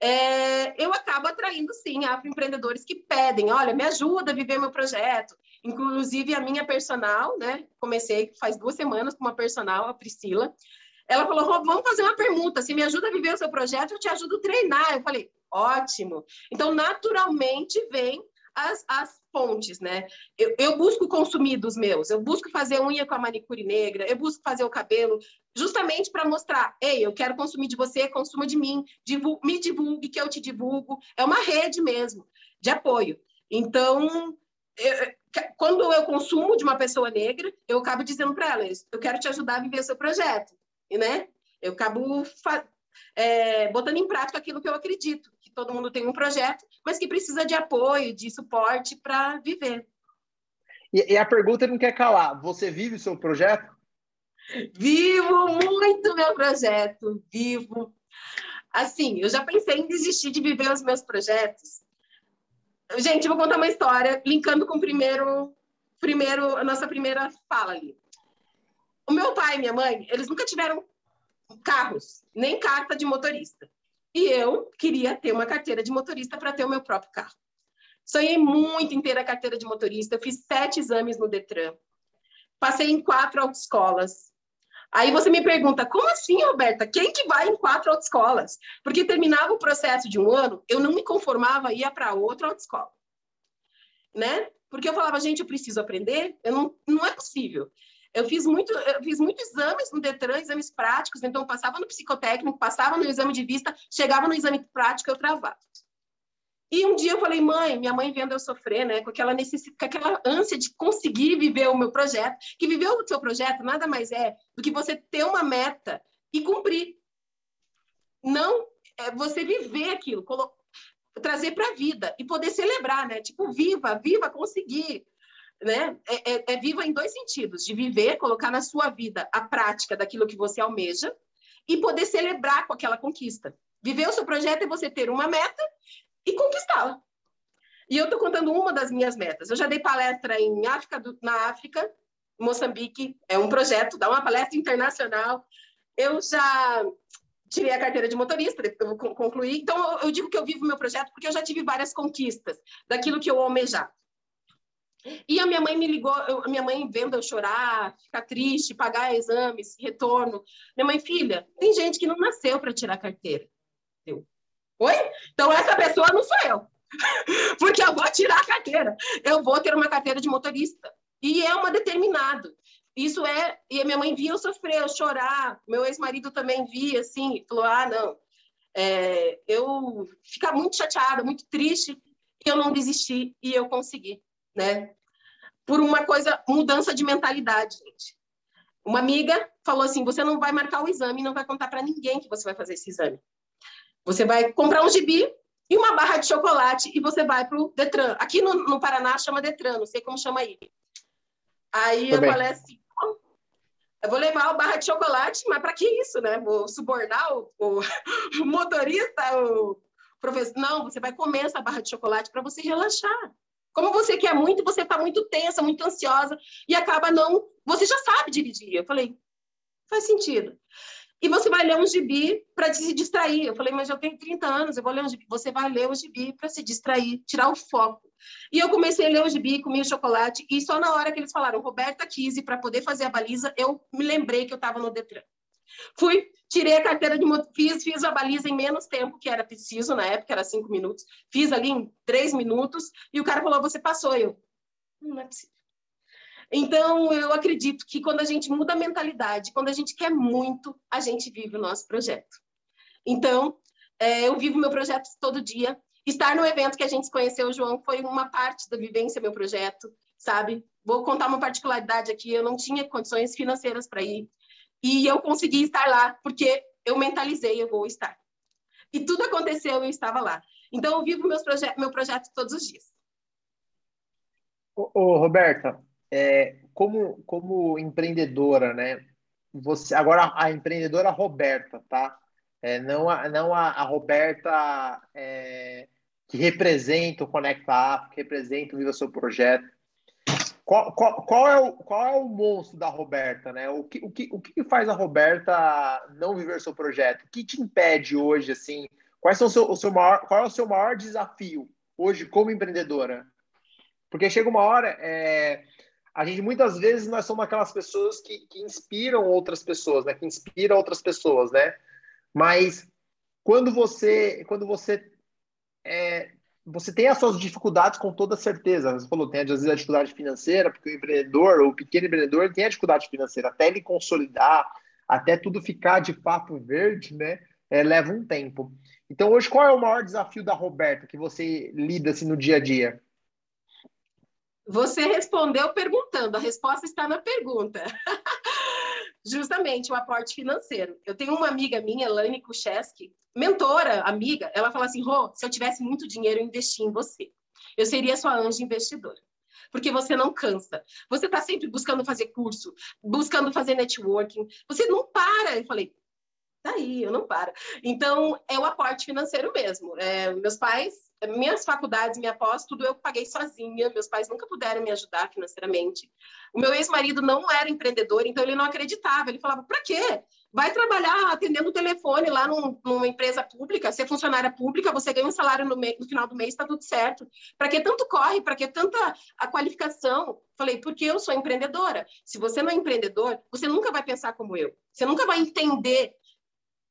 é, eu acabo atraindo, sim, afroempreendedores que pedem, olha, me ajuda a viver meu projeto. Inclusive, a minha personal, né? Comecei faz duas semanas com uma personal, a Priscila. Ela falou, vamos fazer uma pergunta, se me ajuda a viver o seu projeto, eu te ajudo a treinar. Eu falei, ótimo. Então, naturalmente, vem as, as fontes, né? Eu, eu, busco consumir dos meus, eu busco fazer unha com a manicure negra, eu busco fazer o cabelo, justamente para mostrar, ei, eu quero consumir de você, consuma de mim, me divulgue que eu te divulgo. É uma rede mesmo de apoio. Então, eu, quando eu consumo de uma pessoa negra, eu acabo dizendo para ela, eu quero te ajudar a viver o seu projeto, e, né? Eu acabo é, botando em prática aquilo que eu acredito, que todo mundo tem um projeto, mas que precisa de apoio, de suporte para viver. E, e, a pergunta não quer calar: você vive o seu projeto? Vivo muito meu projeto, vivo. Assim, eu já pensei em desistir de viver os meus projetos. Gente, vou contar uma história, linkando com o primeiro, primeiro, a nossa primeira fala ali. O meu pai e minha mãe, eles nunca tiveram carros, nem carta de motorista. E eu queria ter uma carteira de motorista para ter o meu próprio carro. Sonhei muito em ter a carteira de motorista, eu fiz sete exames no Detran, passei em quatro autoescolas. Aí você me pergunta, como assim, Roberta? Quem que vai em quatro autoescolas? Porque terminava o processo de um ano, eu não me conformava, ia para outra autoescola. Né? Porque eu falava, gente, eu preciso aprender, eu não, não é possível. Eu fiz muito, eu fiz muitos exames no Detran, exames práticos, então passava no psicotécnico, passava no exame de vista, chegava no exame prático, eu travava. E um dia eu falei, mãe, minha mãe vendo eu sofrer, né, com aquela necessidade, com aquela ânsia de conseguir viver o meu projeto, que viver o seu projeto nada mais é do que você ter uma meta e cumprir. não é, você viver aquilo, trazer para a vida e poder celebrar, né? Tipo, viva, viva, conseguir. Né? É, é, é, viva em dois sentidos: de viver, colocar na sua vida a prática daquilo que você almeja e poder celebrar com aquela conquista. Viver o seu projeto é você ter uma meta e conquistá-la. E eu estou contando uma das minhas metas. Eu já dei palestra em África do, na África, Moçambique, é um projeto, dá uma palestra internacional. Eu já tirei a carteira de motorista, eu concluí. Então, eu digo que eu vivo meu projeto porque eu já tive várias conquistas daquilo que eu almejava. E a minha mãe me ligou, eu, a minha mãe vendo eu chorar, ficar triste, pagar exames, retorno. Minha mãe, filha, tem gente que não nasceu para tirar carteira. Oi? Então essa pessoa não sou eu. Porque eu vou tirar a carteira. Eu vou ter uma carteira de motorista. E é uma determinado. Isso é, e a minha mãe via eu sofrer, eu chorar, meu ex-marido também via, assim, falou, ah, não, é, eu ficar muito chateada, muito triste, e eu não desisti, e eu consegui, né? Por uma coisa, mudança de mentalidade, gente. Uma amiga falou assim, você não vai marcar o exame, não vai contar para ninguém que você vai fazer esse exame. Você vai comprar um gibi e uma barra de chocolate e você vai para o Detran. Aqui no, no, Paraná chama Detran, não sei como chama aí. Aí eu falei assim, eu vou levar o barra de chocolate, mas para que isso, né? Vou subornar o, o, o motorista, o professor. Não, você vai comer essa barra de chocolate para você relaxar. Como você quer muito, você está muito tensa, muito ansiosa e acaba não. Você já sabe dirigir. Eu falei, faz sentido. E você vai ler um gibi para se distrair. Eu falei, mas eu tenho 30 anos, eu vou ler um gibi. Você vai ler o gibi para se distrair, tirar o foco. E eu comecei a ler o gibi, comi o chocolate, e só na hora que eles falaram Roberta Kise, para poder fazer a baliza, eu me lembrei que eu estava no Detran. Fui, tirei a carteira de moto, fiz, fiz a baliza em menos tempo que era preciso, na época era cinco minutos. Fiz ali em três minutos, e o cara falou, você passou. Eu, não é possível. Então, eu acredito que quando a gente muda a mentalidade, quando a gente quer muito, a gente vive o nosso projeto. Então, é, eu vivo meu projeto todo dia. Estar no evento que a gente conheceu, João, foi uma parte da vivência meu projeto, sabe? Vou contar uma particularidade aqui, eu não tinha condições financeiras para ir. E eu consegui estar lá, porque eu mentalizei, eu vou estar. E tudo aconteceu, eu estava lá. Então, eu vivo meus proje meu projeto todos os dias. Ô, ô Roberta, é, como, como empreendedora, né? Você, agora a empreendedora Roberta, tá? É, não a, não a, a Roberta é, que representa o Conecta África, que representa o Viva Seu Projeto. Qual, qual, qual, é o, qual é o monstro da Roberta, né? O que, o, que, o que faz a Roberta não viver seu projeto? O que te impede hoje, assim? Quais são o seu, o seu maior, qual é o seu maior desafio hoje como empreendedora? Porque chega uma hora, é, a gente muitas vezes nós somos aquelas pessoas que, que inspiram outras pessoas, né? Que inspiram outras pessoas, né? Mas quando você quando você é, você tem as suas dificuldades com toda certeza. Você falou, tem às vezes a dificuldade financeira, porque o empreendedor, o pequeno empreendedor, tem a dificuldade financeira. Até ele consolidar, até tudo ficar de fato verde, né? É, leva um tempo. Então, hoje, qual é o maior desafio da Roberta que você lida assim, no dia a dia? Você respondeu perguntando, a resposta está na pergunta. Justamente o aporte financeiro. Eu tenho uma amiga minha, Lani Kucheski, mentora, amiga, ela fala assim: Rô, se eu tivesse muito dinheiro, eu investia em você. Eu seria sua anjo investidora. Porque você não cansa. Você está sempre buscando fazer curso, buscando fazer networking. Você não para. Eu falei, tá aí, eu não paro. Então, é o aporte financeiro mesmo. É, meus pais minhas faculdades, minha pós, tudo eu paguei sozinha. Meus pais nunca puderam me ajudar financeiramente. O meu ex-marido não era empreendedor, então ele não acreditava. Ele falava: para quê? Vai trabalhar atendendo o telefone lá num, numa empresa pública, ser funcionária pública, você ganha um salário no, no final do mês, está tudo certo. Para que tanto corre? Para que tanta a qualificação? Falei, porque eu sou empreendedora. Se você não é empreendedor, você nunca vai pensar como eu. Você nunca vai entender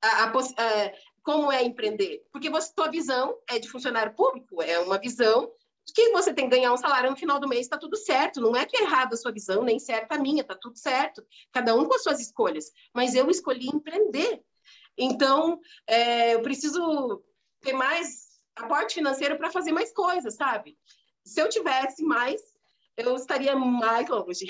a, a, a, como é empreender? Porque você, tua visão é de funcionário público, é uma visão de que você tem que ganhar um salário no final do mês, está tudo certo. Não é que é errado a sua visão, nem certa a minha, está tudo certo. Cada um com as suas escolhas. Mas eu escolhi empreender. Então, é, eu preciso ter mais aporte financeiro para fazer mais coisas, sabe? Se eu tivesse mais, eu estaria mais longe.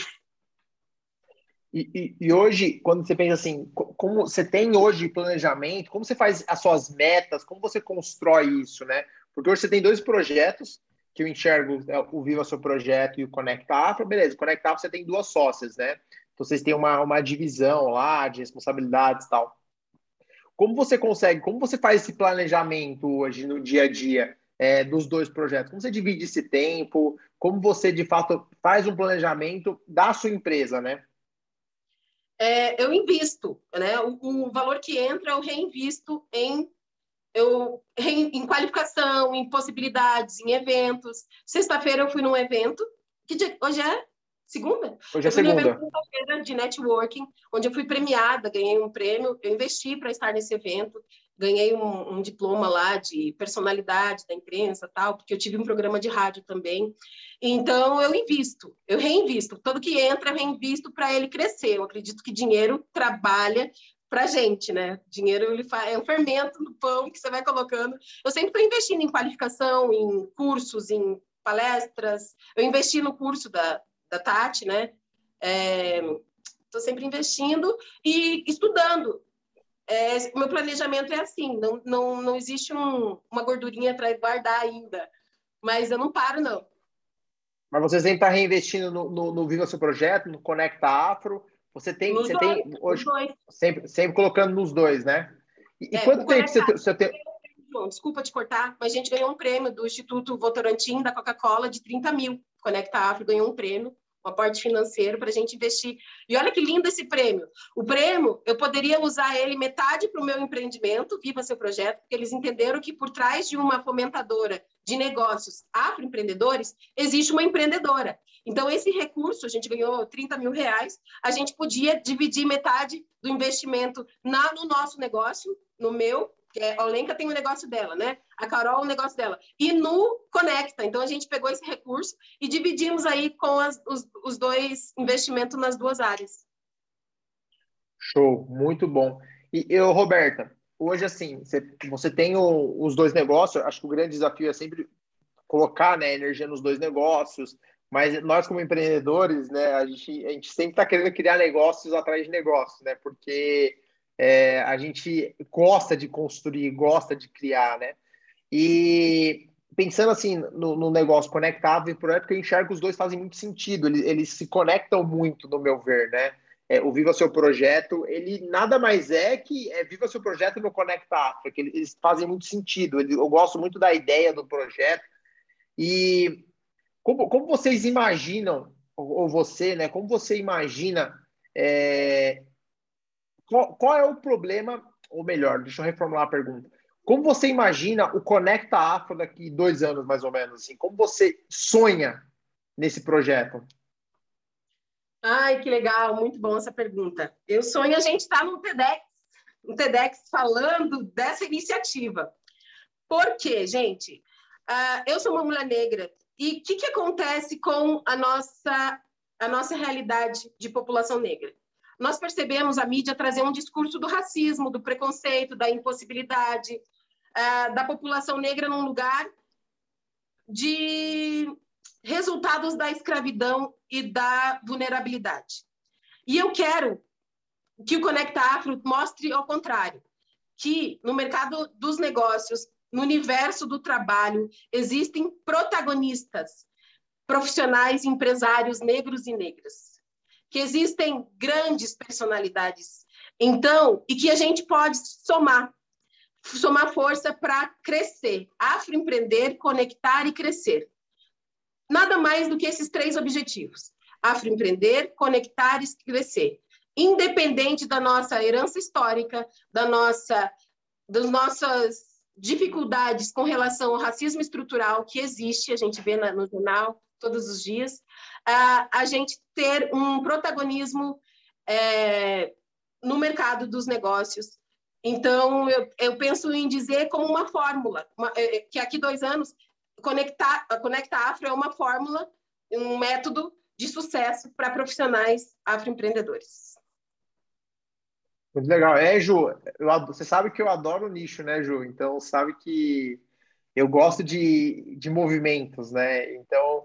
E, e, e, hoje, quando você pensa assim, como você tem hoje planejamento, como você faz as suas metas, como você constrói isso, né? Porque hoje você tem dois projetos que eu enxergo, é, o Viva Seu Projeto e o Conecta Afro, beleza, Conecta Afro você tem duas sócias, né? Então vocês têm uma, uma divisão lá de responsabilidades e tal. Como você consegue, como você faz esse planejamento hoje no dia a dia é, dos dois projetos? Como você divide esse tempo? Como você, de fato, faz um planejamento da sua empresa, né? É, eu invisto, né? O, o, valor que entra eu reinvisto em eu em qualificação, em possibilidades, em eventos. Sexta-feira eu fui num evento que hoje é segunda. Hoje é segunda. Fui de networking, onde eu fui premiada, ganhei um prêmio. Eu investi para estar nesse evento, ganhei um, um, diploma lá de personalidade da imprensa, tal, porque eu tive um programa de rádio também. Então eu invisto, eu reinvisto. Todo que entra, eu reinvisto para ele crescer. Eu acredito que dinheiro trabalha para gente, né? Dinheiro ele é um fermento no pão que você vai colocando. Eu sempre estou investindo em qualificação, em cursos, em palestras. Eu investi no curso da, da Tati, né? Estou é, sempre investindo e estudando. É, meu planejamento é assim, não, não, não existe um, uma gordurinha para guardar ainda, mas eu não paro, não. Mas você sempre está reinvestindo no, no, no Viva Seu Projeto, no Conecta Afro, você tem, você dois, tem hoje, sempre, sempre colocando nos dois, né? E, é, quanto tempo você, você tem... Desculpa te cortar, mas a gente ganhou um prêmio do Instituto Votorantim, da Coca-Cola, de 30 mil. Conecta Afro ganhou um prêmio um aporte financeiro para a gente investir. E olha que lindo esse prêmio. O prêmio, eu poderia usar ele metade para o meu empreendimento, Viva Seu Projeto, porque eles entenderam que por trás de uma fomentadora de negócios afroempreendedores, existe uma empreendedora. Então, esse recurso, a gente ganhou 30 mil reais, a gente podia dividir metade do investimento na, no nosso negócio, no meu, é, a Olenka tem um negócio dela, né? A Carol o um negócio dela. E no Conecta. Então, a gente pegou esse recurso e dividimos aí com as, os, os dois investimentos nas duas áreas. Show, muito bom. E eu, Roberta, hoje, assim, você, você tem o, os dois negócios, acho que o grande desafio é sempre colocar né, energia nos dois negócios, mas nós, como empreendedores, né, a gente, a gente sempre está querendo criar negócios atrás de negócios, né, porque é, a gente gosta de construir, gosta de criar, né? E pensando assim no, no negócio conectável e projeto, eu enxergo que os dois fazem muito sentido, eles, eles se conectam muito, no meu ver, né? É, o Viva Seu Projeto, ele nada mais é que é Viva Seu Projeto no Conecta África, eles fazem muito sentido, eu gosto muito da ideia do projeto, e como, como vocês imaginam, ou, ou você, né, como você imagina é, qual, qual é o problema, ou melhor, deixa eu reformular a pergunta. Como você imagina o Conecta Afro daqui dois anos, mais ou menos? Assim? Como você sonha nesse projeto? Ai, que legal, muito bom essa pergunta. Eu sonho a gente estar tá no TEDx, no TEDx falando dessa iniciativa. Por quê, gente? Uh, eu sou uma mulher negra e o que, que acontece com a nossa, a nossa realidade de população negra? Nós percebemos a mídia trazer um discurso do racismo, do preconceito, da impossibilidade, uh, da população negra num lugar de resultados da escravidão e da vulnerabilidade. E eu quero que o Conecta Afro mostre ao contrário, que no mercado dos negócios, no universo do trabalho, existem protagonistas, profissionais, empresários negros e negras que existem grandes personalidades. Então, e que a gente pode somar, somar força para crescer, afroempreender, conectar e crescer. Nada mais do que esses três objetivos: afroempreender, conectar e crescer. Independente da nossa herança histórica, da nossa, das nossas dificuldades com relação ao racismo estrutural que existe, a gente vê no jornal todos os dias, a, a gente ter um protagonismo é, no mercado dos negócios. Então, eu, eu, penso em dizer como uma fórmula, uma, é, é, que aqui dois anos, conectar, a Conecta Afro é uma fórmula, um método de sucesso para profissionais afroempreendedores. Muito legal. É, Ju, eu, você sabe que eu adoro nicho, né, Ju? Então, sabe que eu gosto de, de movimentos, né? Então,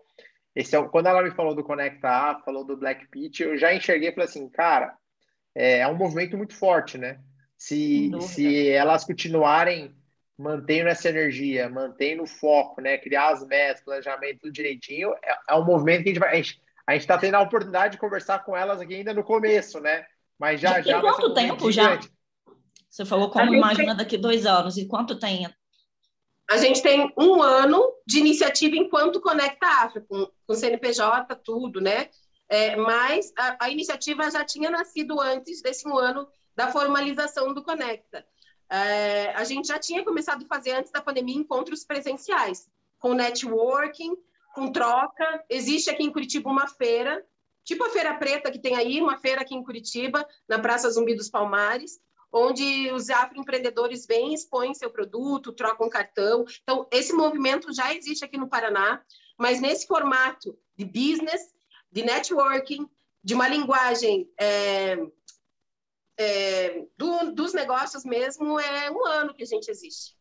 esse é, quando ela me falou do Conecta falou do Black Pitch, eu já enxerguei e falei assim, cara, é, é um movimento muito forte, né? Se, se elas continuarem mantendo essa energia, mantendo o foco, né? Criar as metas, planejamento tudo direitinho, é, é um movimento que a gente vai. A gente está tendo a oportunidade de conversar com elas aqui ainda no começo, né? Mas já já. quanto um tempo já? Você falou como imagina tem... daqui dois anos. E quanto tem? A gente tem um ano de iniciativa enquanto Conecta África, com, com CNPJ, tudo, né? É, mas a, a, iniciativa já tinha nascido antes desse um ano da formalização do Conecta. É, a gente já tinha começado a fazer antes da pandemia encontros presenciais, com networking, com troca. Existe aqui em Curitiba uma feira, tipo a Feira Preta que tem aí, uma feira aqui em Curitiba, na Praça Zumbi dos Palmares, onde os afroempreendedores vêm, expõem seu produto, trocam cartão. Então, esse movimento já existe aqui no Paraná, mas nesse formato de business, de networking, de uma linguagem é, é, do, dos negócios mesmo, é um ano que a gente existe.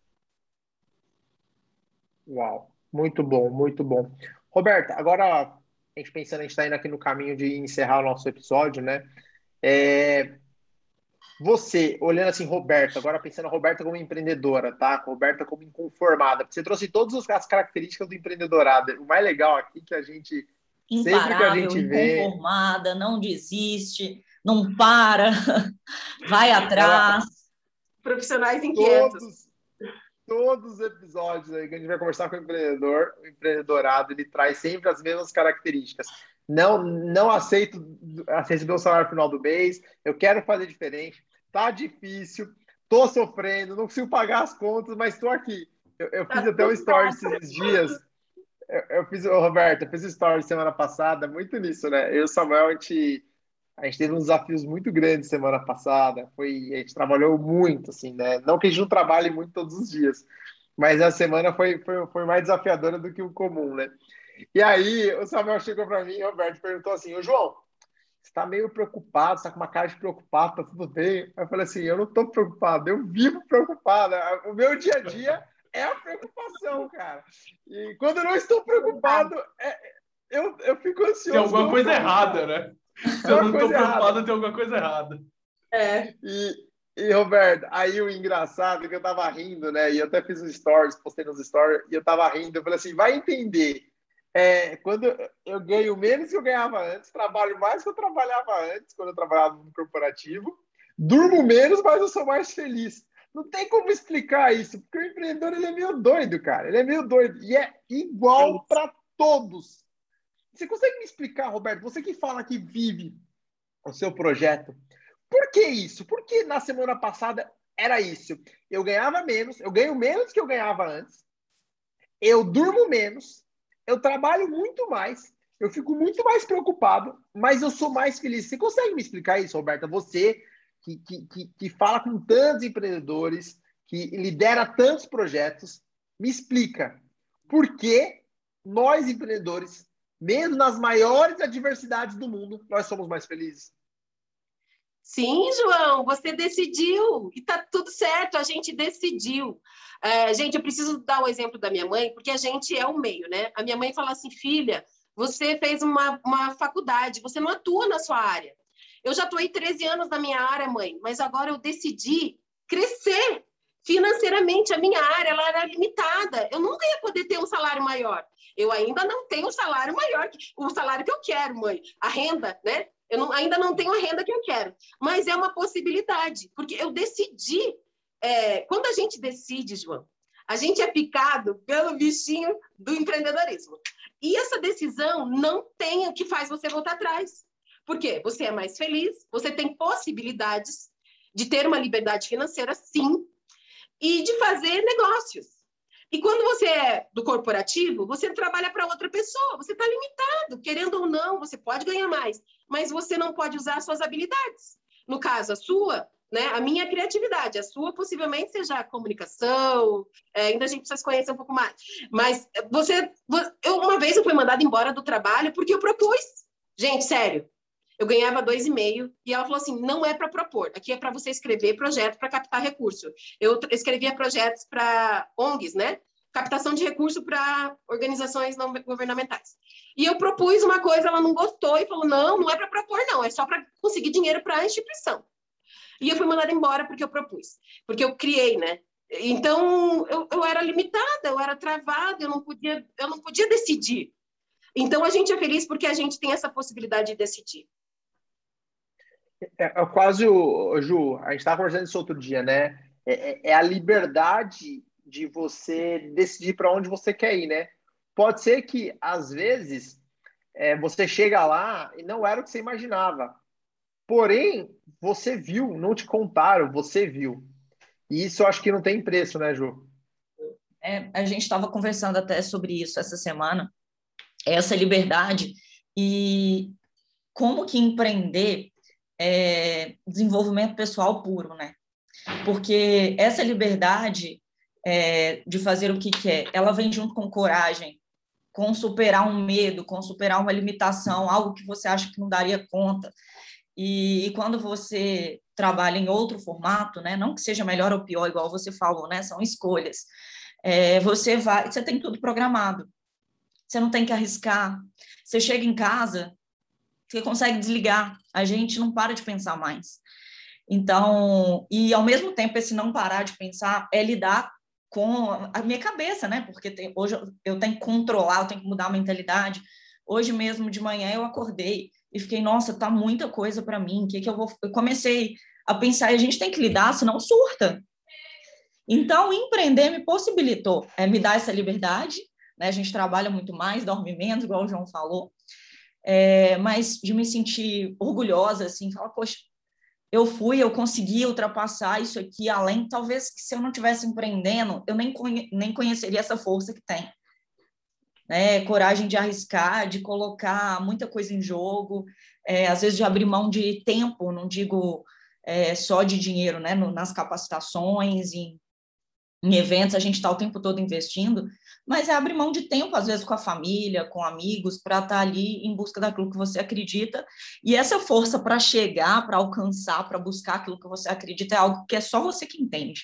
Uau, muito bom, muito bom. Roberta, agora a gente pensando, a gente está indo aqui no caminho de encerrar o nosso episódio, né? É, você, olhando assim, Roberta, agora pensando Roberta como empreendedora, tá? Roberta como inconformada, você trouxe todas as características do empreendedorado. O mais legal aqui que a gente Imparável, sempre que a gente vê inconformada, não desiste, não para, vai atrás. Profissionais inquietos. Todos, todos os episódios aí que a gente vai conversar com o empreendedor, o empreendedorado, ele traz sempre as mesmas características. Não, não aceito receber o salário final do mês, eu quero fazer diferente. Tá difícil, tô sofrendo, não consigo pagar as contas, mas estou aqui. Eu, eu fiz até um story esses dias. Eu, eu fiz, Roberto, eu fiz um story semana passada, muito nisso, né? Eu e o Samuel, a gente a gente teve uns desafios muito grandes semana passada. Foi, a gente trabalhou muito, assim, né? Não que a gente não trabalhe muito todos os dias, mas a semana foi, foi, foi mais desafiadora do que o comum, né? E aí o Samuel chegou para mim, Roberto perguntou assim: Ô João, está meio preocupado, está com uma cara de preocupado, tá tudo bem? Eu falei assim: eu não estou preocupado, eu vivo preocupado. O meu dia a dia é a preocupação, cara. E quando eu não estou preocupado, é, eu, eu fico ansioso. Tem alguma coisa errada, né? Se eu não estou preocupado, tem alguma coisa errada. É. E, e, Roberto, aí o engraçado é que eu tava rindo, né? E eu até fiz uns stories, postei nos stories, e eu tava rindo. Eu falei assim: vai entender. É, quando eu ganho menos que eu ganhava antes, trabalho mais que eu trabalhava antes, quando eu trabalhava no corporativo, durmo menos, mas eu sou mais feliz. Não tem como explicar isso, porque o empreendedor ele é meio doido, cara. Ele é meio doido. E é igual para todos. Você consegue me explicar, Roberto? Você que fala que vive o seu projeto, por que isso? Por que na semana passada era isso? Eu ganhava menos, eu ganho menos que eu ganhava antes, eu durmo menos, eu trabalho muito mais, eu fico muito mais preocupado, mas eu sou mais feliz. Você consegue me explicar isso, Roberta? Você que, que, que, fala com tantos empreendedores, que lidera tantos projetos, me explica por que nós, empreendedores, mesmo nas maiores adversidades do mundo, nós somos mais felizes. Sim, João, você decidiu e tá tudo certo, a gente decidiu. É, gente, eu preciso dar o um exemplo da minha mãe, porque a gente é o meio, né? A minha mãe fala assim, filha, você fez uma, uma faculdade, você não atua na sua área. Eu já atuei 13 anos na minha área, mãe, mas agora eu decidi crescer financeiramente. A minha área ela era limitada. Eu nunca ia poder ter um salário maior. Eu ainda não tenho o salário maior, o salário que eu quero, mãe. A renda, né? Eu não, ainda não tenho a renda que eu quero. Mas é uma possibilidade, porque eu decidi. É, quando a gente decide, João, a gente é picado pelo bichinho do empreendedorismo. E essa decisão não tem o que faz você voltar atrás. Por quê? Você é mais feliz, você tem possibilidades de ter uma liberdade financeira, sim, e de fazer negócios. E quando você é do corporativo, você trabalha para outra pessoa, você está limitado, querendo ou não, você pode ganhar mais, mas você não pode usar suas habilidades. No caso, a sua, né, a minha criatividade, a sua possivelmente seja a comunicação, é, ainda a gente precisa se conhecer um pouco mais. Mas você, eu, uma vez eu fui mandada embora do trabalho porque eu propus. Gente, sério, eu ganhava dois e meio e ela falou assim, não é para propor, aqui é para você escrever projeto para captar recurso. Eu escrevia projetos para ONGs, né? captação de recurso para organizações não governamentais. E eu propus uma coisa, ela não gostou e falou: não, não é para propor, não, é só para conseguir dinheiro para a instituição. E eu fui mandada embora porque eu propus, porque eu criei, né? Então eu, eu era limitada, eu era travada, eu não podia, eu não podia decidir. Então a gente é feliz porque a gente tem essa possibilidade de decidir. É, é quase o Ju, a gente estava conversando isso outro dia, né? É, é, é a liberdade de você decidir para onde você quer ir, né? Pode ser que às vezes é, você chega lá e não era o que você imaginava. Porém, você viu, não te contaram, você viu. E isso eu acho que não tem preço, né, Ju? É, a gente estava conversando até sobre isso essa semana, essa liberdade e como que empreender é desenvolvimento pessoal puro, né? Porque essa liberdade é, de fazer o que quer, ela vem junto com coragem, com superar um medo, com superar uma limitação, algo que você acha que não daria conta. E, e, quando você trabalha em outro formato, né, não que seja melhor ou pior, igual você falou, né, são escolhas. É, você vai, você tem tudo programado. Você não tem que arriscar. Você chega em casa, você consegue desligar. A gente não para de pensar mais. Então, e ao mesmo tempo esse não parar de pensar é lidar com a minha cabeça, né? Porque tem, hoje eu tenho que controlar, eu tenho que mudar a mentalidade. Hoje mesmo de manhã eu acordei e fiquei, nossa, tá muita coisa para mim. O que que eu vou? Eu comecei a pensar, a gente tem que lidar, senão surta. Então, empreender me possibilitou é, me dar essa liberdade. Né? A gente trabalha muito mais, dorme menos, igual o João falou. É, mas de me sentir orgulhosa, assim, falar, poxa, eu fui, eu consegui ultrapassar isso aqui, além, talvez, se eu não tivesse empreendendo, eu nem, conhe nem conheceria essa força que tem. Né? Coragem de arriscar, de colocar muita coisa em jogo, é, às vezes de abrir mão de tempo, não digo é, só de dinheiro, né? No, nas capacitações, em, em eventos, a gente está o tempo todo investindo, mas é abrir mão de tempo, às vezes com a família, com amigos, para estar tá ali em busca daquilo que você acredita. E essa força para chegar, para alcançar, para buscar aquilo que você acredita é algo que é só você que entende.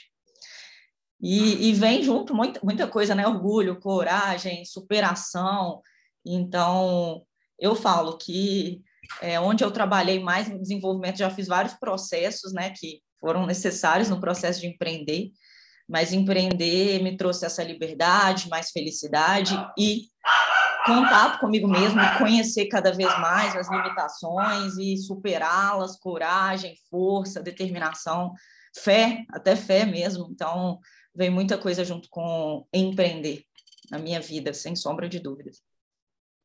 E, e vem junto muita, muita coisa, né? Orgulho, coragem, superação. Então, eu falo que é, onde eu trabalhei mais no desenvolvimento, já fiz vários processos, né, que foram necessários no processo de empreender mas empreender me trouxe essa liberdade, mais felicidade e contato comigo mesmo, conhecer cada vez mais as limitações e superá-las, coragem, força, determinação, fé, até fé mesmo. Então, vem muita coisa junto com empreender na minha vida, sem sombra de dúvidas.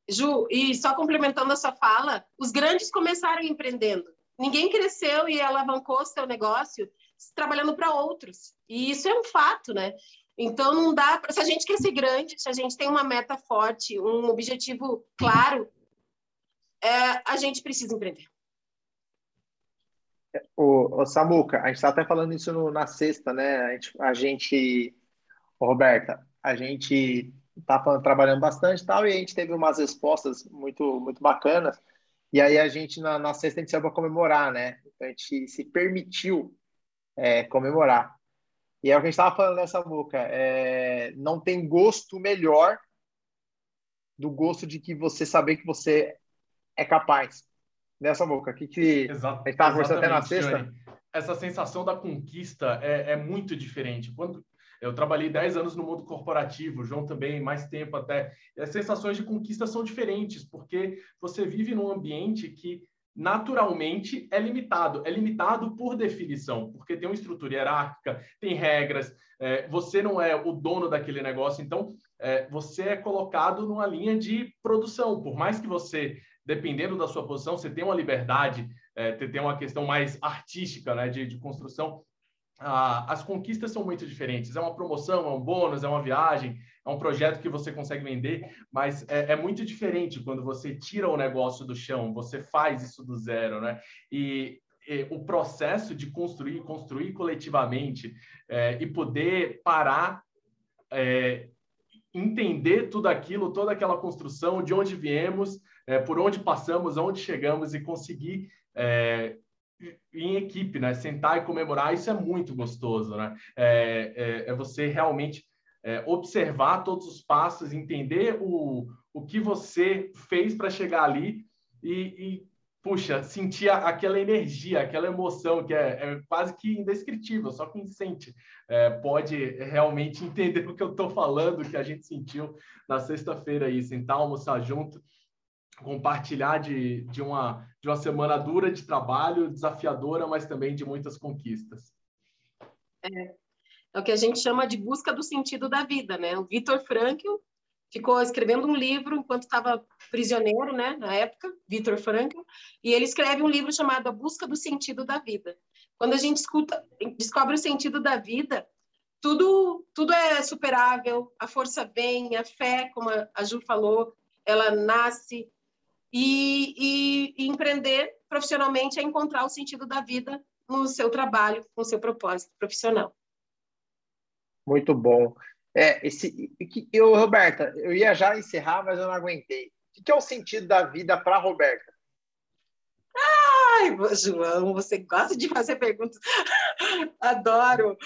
Ju, e só complementando a sua fala, os grandes começaram empreendendo. Ninguém cresceu e alavancou seu negócio trabalhando para outros. E isso é um fato, né? Então não dá, se a gente quer ser grande, se a gente tem uma meta forte, um objetivo claro, é, a gente precisa empreender. O, o Samuca, a gente está até falando isso no, na sexta, né? A gente, a gente Roberta, a gente está trabalhando bastante tal, e a gente teve umas respostas muito, muito bacanas. E aí a gente, na, na sexta, a gente saiu para comemorar, né? Então a gente se permitiu é, comemorar. E é o que a gente estava falando nessa boca. É, não tem gosto melhor do gosto de que você saber que você é capaz. Nessa boca. Que, que Exato, a gente estava conversando até na sexta. Johnny. Essa sensação da conquista é, é muito diferente. Quando eu trabalhei 10 anos no mundo corporativo, o João também, mais tempo até. E as sensações de conquista são diferentes, porque você vive num ambiente que naturalmente é limitado. É limitado por definição, porque tem uma estrutura hierárquica, tem regras, é, você não é o dono daquele negócio, então é, você é colocado numa linha de produção. Por mais que você, dependendo da sua posição, você tenha uma liberdade, é, tem uma questão mais artística né, de, de construção, as conquistas são muito diferentes. É uma promoção, é um bônus, é uma viagem, é um projeto que você consegue vender, mas é, é, muito diferente quando você tira o negócio do chão, você faz isso do zero, né? E, e o processo de construir, construir coletivamente é, e poder parar, é, entender tudo aquilo, toda aquela construção, de onde viemos, é, por onde passamos, aonde chegamos e conseguir é, em equipe, né? Sentar e comemorar, isso é muito gostoso, né? É, é, é você realmente é, observar todos os passos, entender o, o que você fez para chegar ali e, e, puxa, sentir aquela energia, aquela emoção que é, é quase que indescritível, só quem sente é, pode realmente entender o que eu estou falando, que a gente sentiu na sexta-feira aí, sentar, almoçar junto, compartilhar de, de, uma, de uma semana dura de trabalho, desafiadora, mas também de muitas conquistas. É, é o que a gente chama de busca do sentido da vida, né? O Vitor Frankl ficou escrevendo um livro enquanto estava prisioneiro, né, na época, Vitor Frankl, e ele escreve um livro chamado A Busca do Sentido da Vida. Quando a gente escuta, descobre o sentido da vida, tudo tudo é superável, a força vem, a fé, como a Ju falou, ela nasce e, e, e empreender profissionalmente é encontrar o sentido da vida no seu trabalho, no seu propósito profissional. Muito bom. É, esse, eu, Roberta, eu ia já encerrar, mas eu não aguentei. O que é o sentido da vida para Roberta? Ai, João, você gosta de fazer perguntas. Adoro.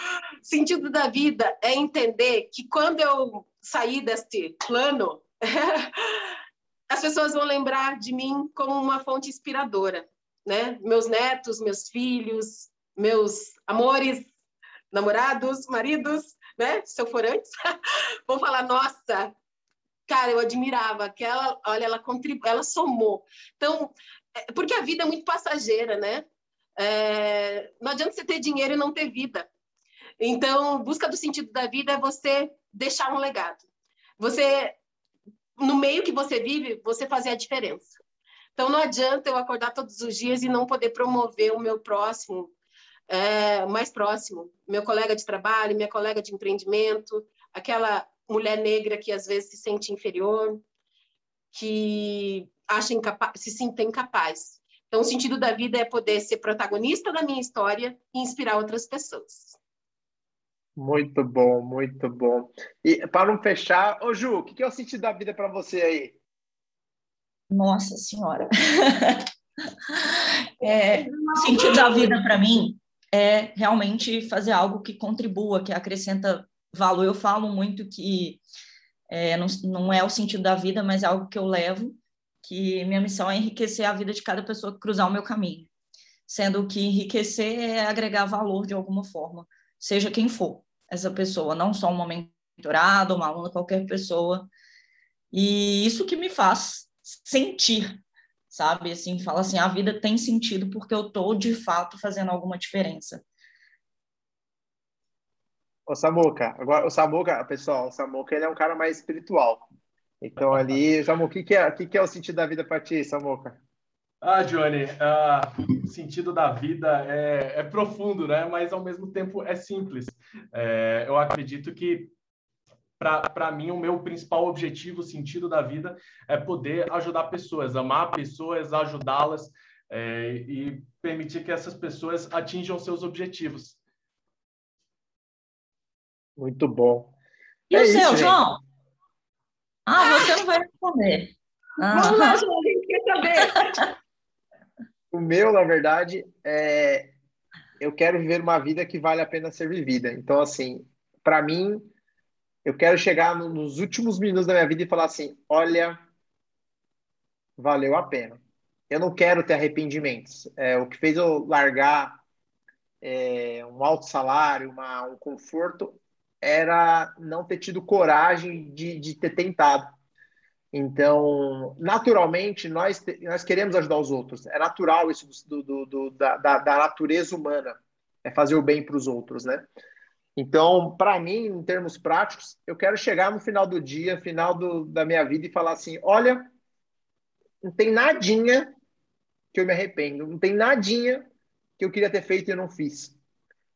Sentido da vida é entender que quando eu sair deste plano, as pessoas vão lembrar de mim como uma fonte inspiradora, né? Meus netos, meus filhos, meus amores, namorados, maridos, né? Se eu for antes, vão falar, nossa, cara, eu admirava aquela, olha, ela contribuiu, ela somou. Então, é, porque a vida é muito passageira, né? É, não adianta você ter dinheiro e não ter vida. Então, busca do sentido da vida é você deixar um legado. Você, no meio que você vive, você fazer a diferença. Então, não adianta eu acordar todos os dias e não poder promover o meu próximo, é, mais próximo, meu colega de trabalho, minha colega de empreendimento, aquela mulher negra que às vezes se sente inferior, que acha incapaz, se sinta incapaz. Então, o sentido da vida é poder ser protagonista da minha história e inspirar outras pessoas. Muito bom, muito bom. E para não fechar, ô Ju, o que é o sentido da vida para você aí? Nossa Senhora. é, o sentido da vida para mim é realmente fazer algo que contribua, que acrescenta valor. Eu falo muito que é, não, não é o sentido da vida, mas é algo que eu levo, que minha missão é enriquecer a vida de cada pessoa que cruzar o meu caminho. Sendo que enriquecer é agregar valor de alguma forma, seja quem for essa pessoa, não só uma mentorada, uma aluna, qualquer pessoa. E isso que me faz sentir sabe? Assim, fala assim, a vida tem sentido porque eu tô de fato fazendo alguma diferença. O Samuca, agora o Samuca, pessoal, o Samuca ele é um cara mais espiritual. Então ali, Samuca, o que, que, é, o que, que é o sentido da vida para ti, Samuca? Ah, Johnny, uh, o sentido da vida é, é, profundo, né? Mas ao mesmo tempo é simples. É, eu acredito que para mim, o meu principal objetivo, sentido da vida, é poder ajudar pessoas, amar pessoas, ajudá-las é, e permitir que essas pessoas atinjam seus objetivos. Muito bom. E é o seu, isso, João? Ah, você não vai responder. Ah. Vamos lá, João, a gente quer saber. o meu, na verdade, é eu quero viver uma vida que vale a pena ser vivida. Então, assim, para mim, eu quero chegar no, nos últimos minutos da minha vida e falar assim: olha, valeu a pena. Eu não quero ter arrependimentos. É, o que fez eu largar é, um alto salário, uma, um conforto, era não ter tido coragem de, de ter tentado. Então, naturalmente, nós, nós queremos ajudar os outros. É natural isso do, do, do da, da natureza humana, é fazer o bem para os outros, né? Então, para mim, em termos práticos, eu quero chegar no final do dia, final do, da minha vida e falar assim: olha, não tem nadinha que eu me arrependo, não tem nadinha que eu queria ter feito e não fiz.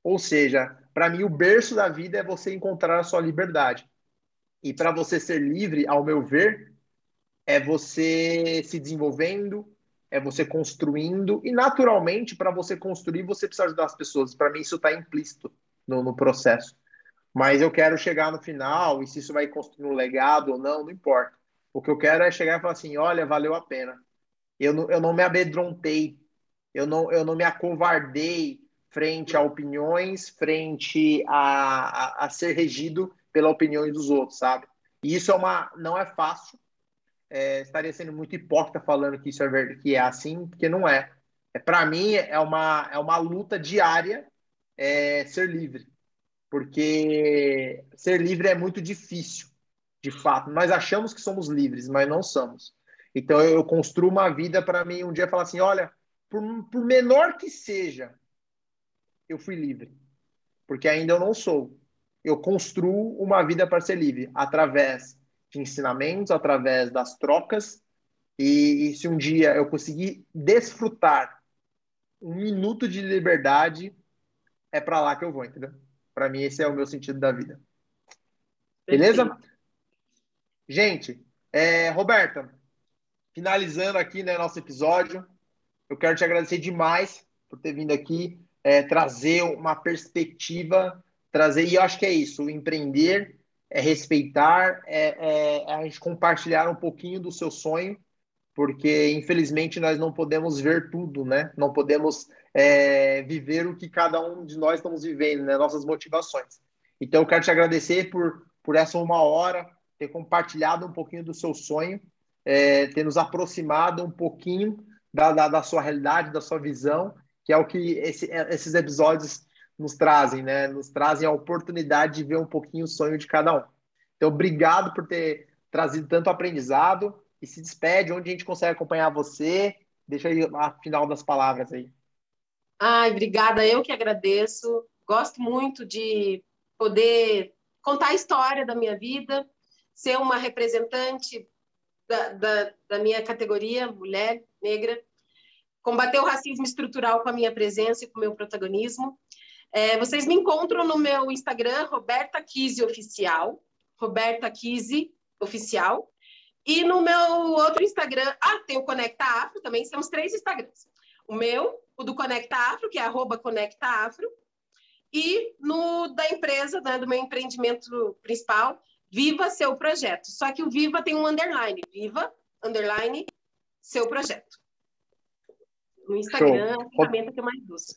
Ou seja, para mim, o berço da vida é você encontrar a sua liberdade. E para você ser livre, ao meu ver, é você se desenvolvendo, é você construindo, e naturalmente, para você construir, você precisa ajudar as pessoas. Para mim, isso está implícito no, no processo. Mas eu quero chegar no final, e se isso vai construir um legado ou não, não importa. O que eu quero é chegar e falar assim: olha, valeu a pena. Eu não, eu não me amedrontei, eu não, eu não me acovardei frente a opiniões, frente a, a, a ser regido pela opinião dos outros, sabe? E isso é uma, não é fácil. É, estaria sendo muito hipócrita falando que isso é que é assim, porque não é. é Para mim é uma, é uma luta diária é, ser livre, porque ser livre é muito difícil, de fato. Nós achamos que somos livres, mas não somos. Então eu construo uma vida para mim um dia falar assim, olha, por, por menor que seja, eu fui livre, porque ainda eu não sou. Eu construo uma vida para ser livre através de ensinamentos, através das trocas. E, e se um dia eu conseguir desfrutar um minuto de liberdade, é para lá que eu vou, entendeu? Para mim, esse é o meu sentido da vida. Beleza? Gente, é, Roberta, finalizando aqui né, nosso episódio, eu quero te agradecer demais por ter vindo aqui é, trazer uma perspectiva, trazer, e eu acho que é isso, empreender é respeitar, é, é, é a gente compartilhar um pouquinho do seu sonho, porque infelizmente nós não podemos ver tudo, né? Não podemos é, viver o que cada um de nós estamos vivendo, né? Nossas motivações. Então, eu quero te agradecer por, por essa uma hora, ter compartilhado um pouquinho do seu sonho, é, ter nos aproximado um pouquinho da, da, da, sua realidade, da sua visão, que é o que esse, esses episódios nos trazem, né? Nos trazem a oportunidade de ver um pouquinho o sonho de cada um. Então, obrigado por ter trazido tanto aprendizado e se despede, onde a gente consegue acompanhar você. Deixa aí a final das palavras aí. Ai, obrigada, eu que agradeço. Gosto muito de poder contar a história da minha vida, ser uma representante da, da, da minha categoria, mulher negra, combater o racismo estrutural com a minha presença e com o meu protagonismo. É, vocês me encontram no meu Instagram, Roberta Kise Oficial, Roberta Kise Oficial, e no meu outro Instagram, ah, tem o Conecta Afro também, temos três Instagrams. O meu, o do Conecta Afro, que é arroba Conecta Afro, e no da empresa, né, do meu empreendimento principal, Viva Seu Projeto. Só que o Viva tem um underline, Viva, underline, Seu Projeto. No Instagram, Show. a ferramenta que eu mais uso.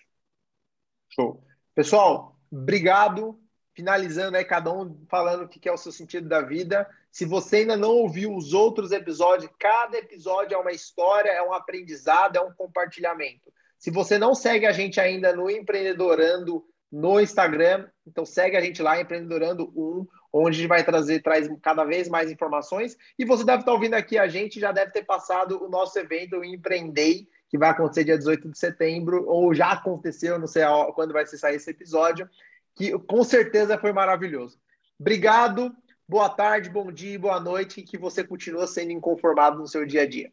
Show. Pessoal, obrigado. Finalizando aí, cada um falando o que é o seu sentido da vida. Se você ainda não ouviu os outros episódios, cada episódio é uma história, é um aprendizado, é um compartilhamento. Se você não segue a gente ainda no Empreendedorando no Instagram, então segue a gente lá, Empreendedorando 1, onde a gente vai trazer, traz cada vez mais informações. E você deve estar ouvindo aqui a gente, já deve ter passado o nosso evento Empreendei, que vai acontecer dia 18 de setembro, ou já aconteceu, não sei quando vai sair esse episódio, que com certeza foi maravilhoso. Obrigado, boa tarde, bom dia, boa noite, e que você continue sendo inconformado no seu dia a dia.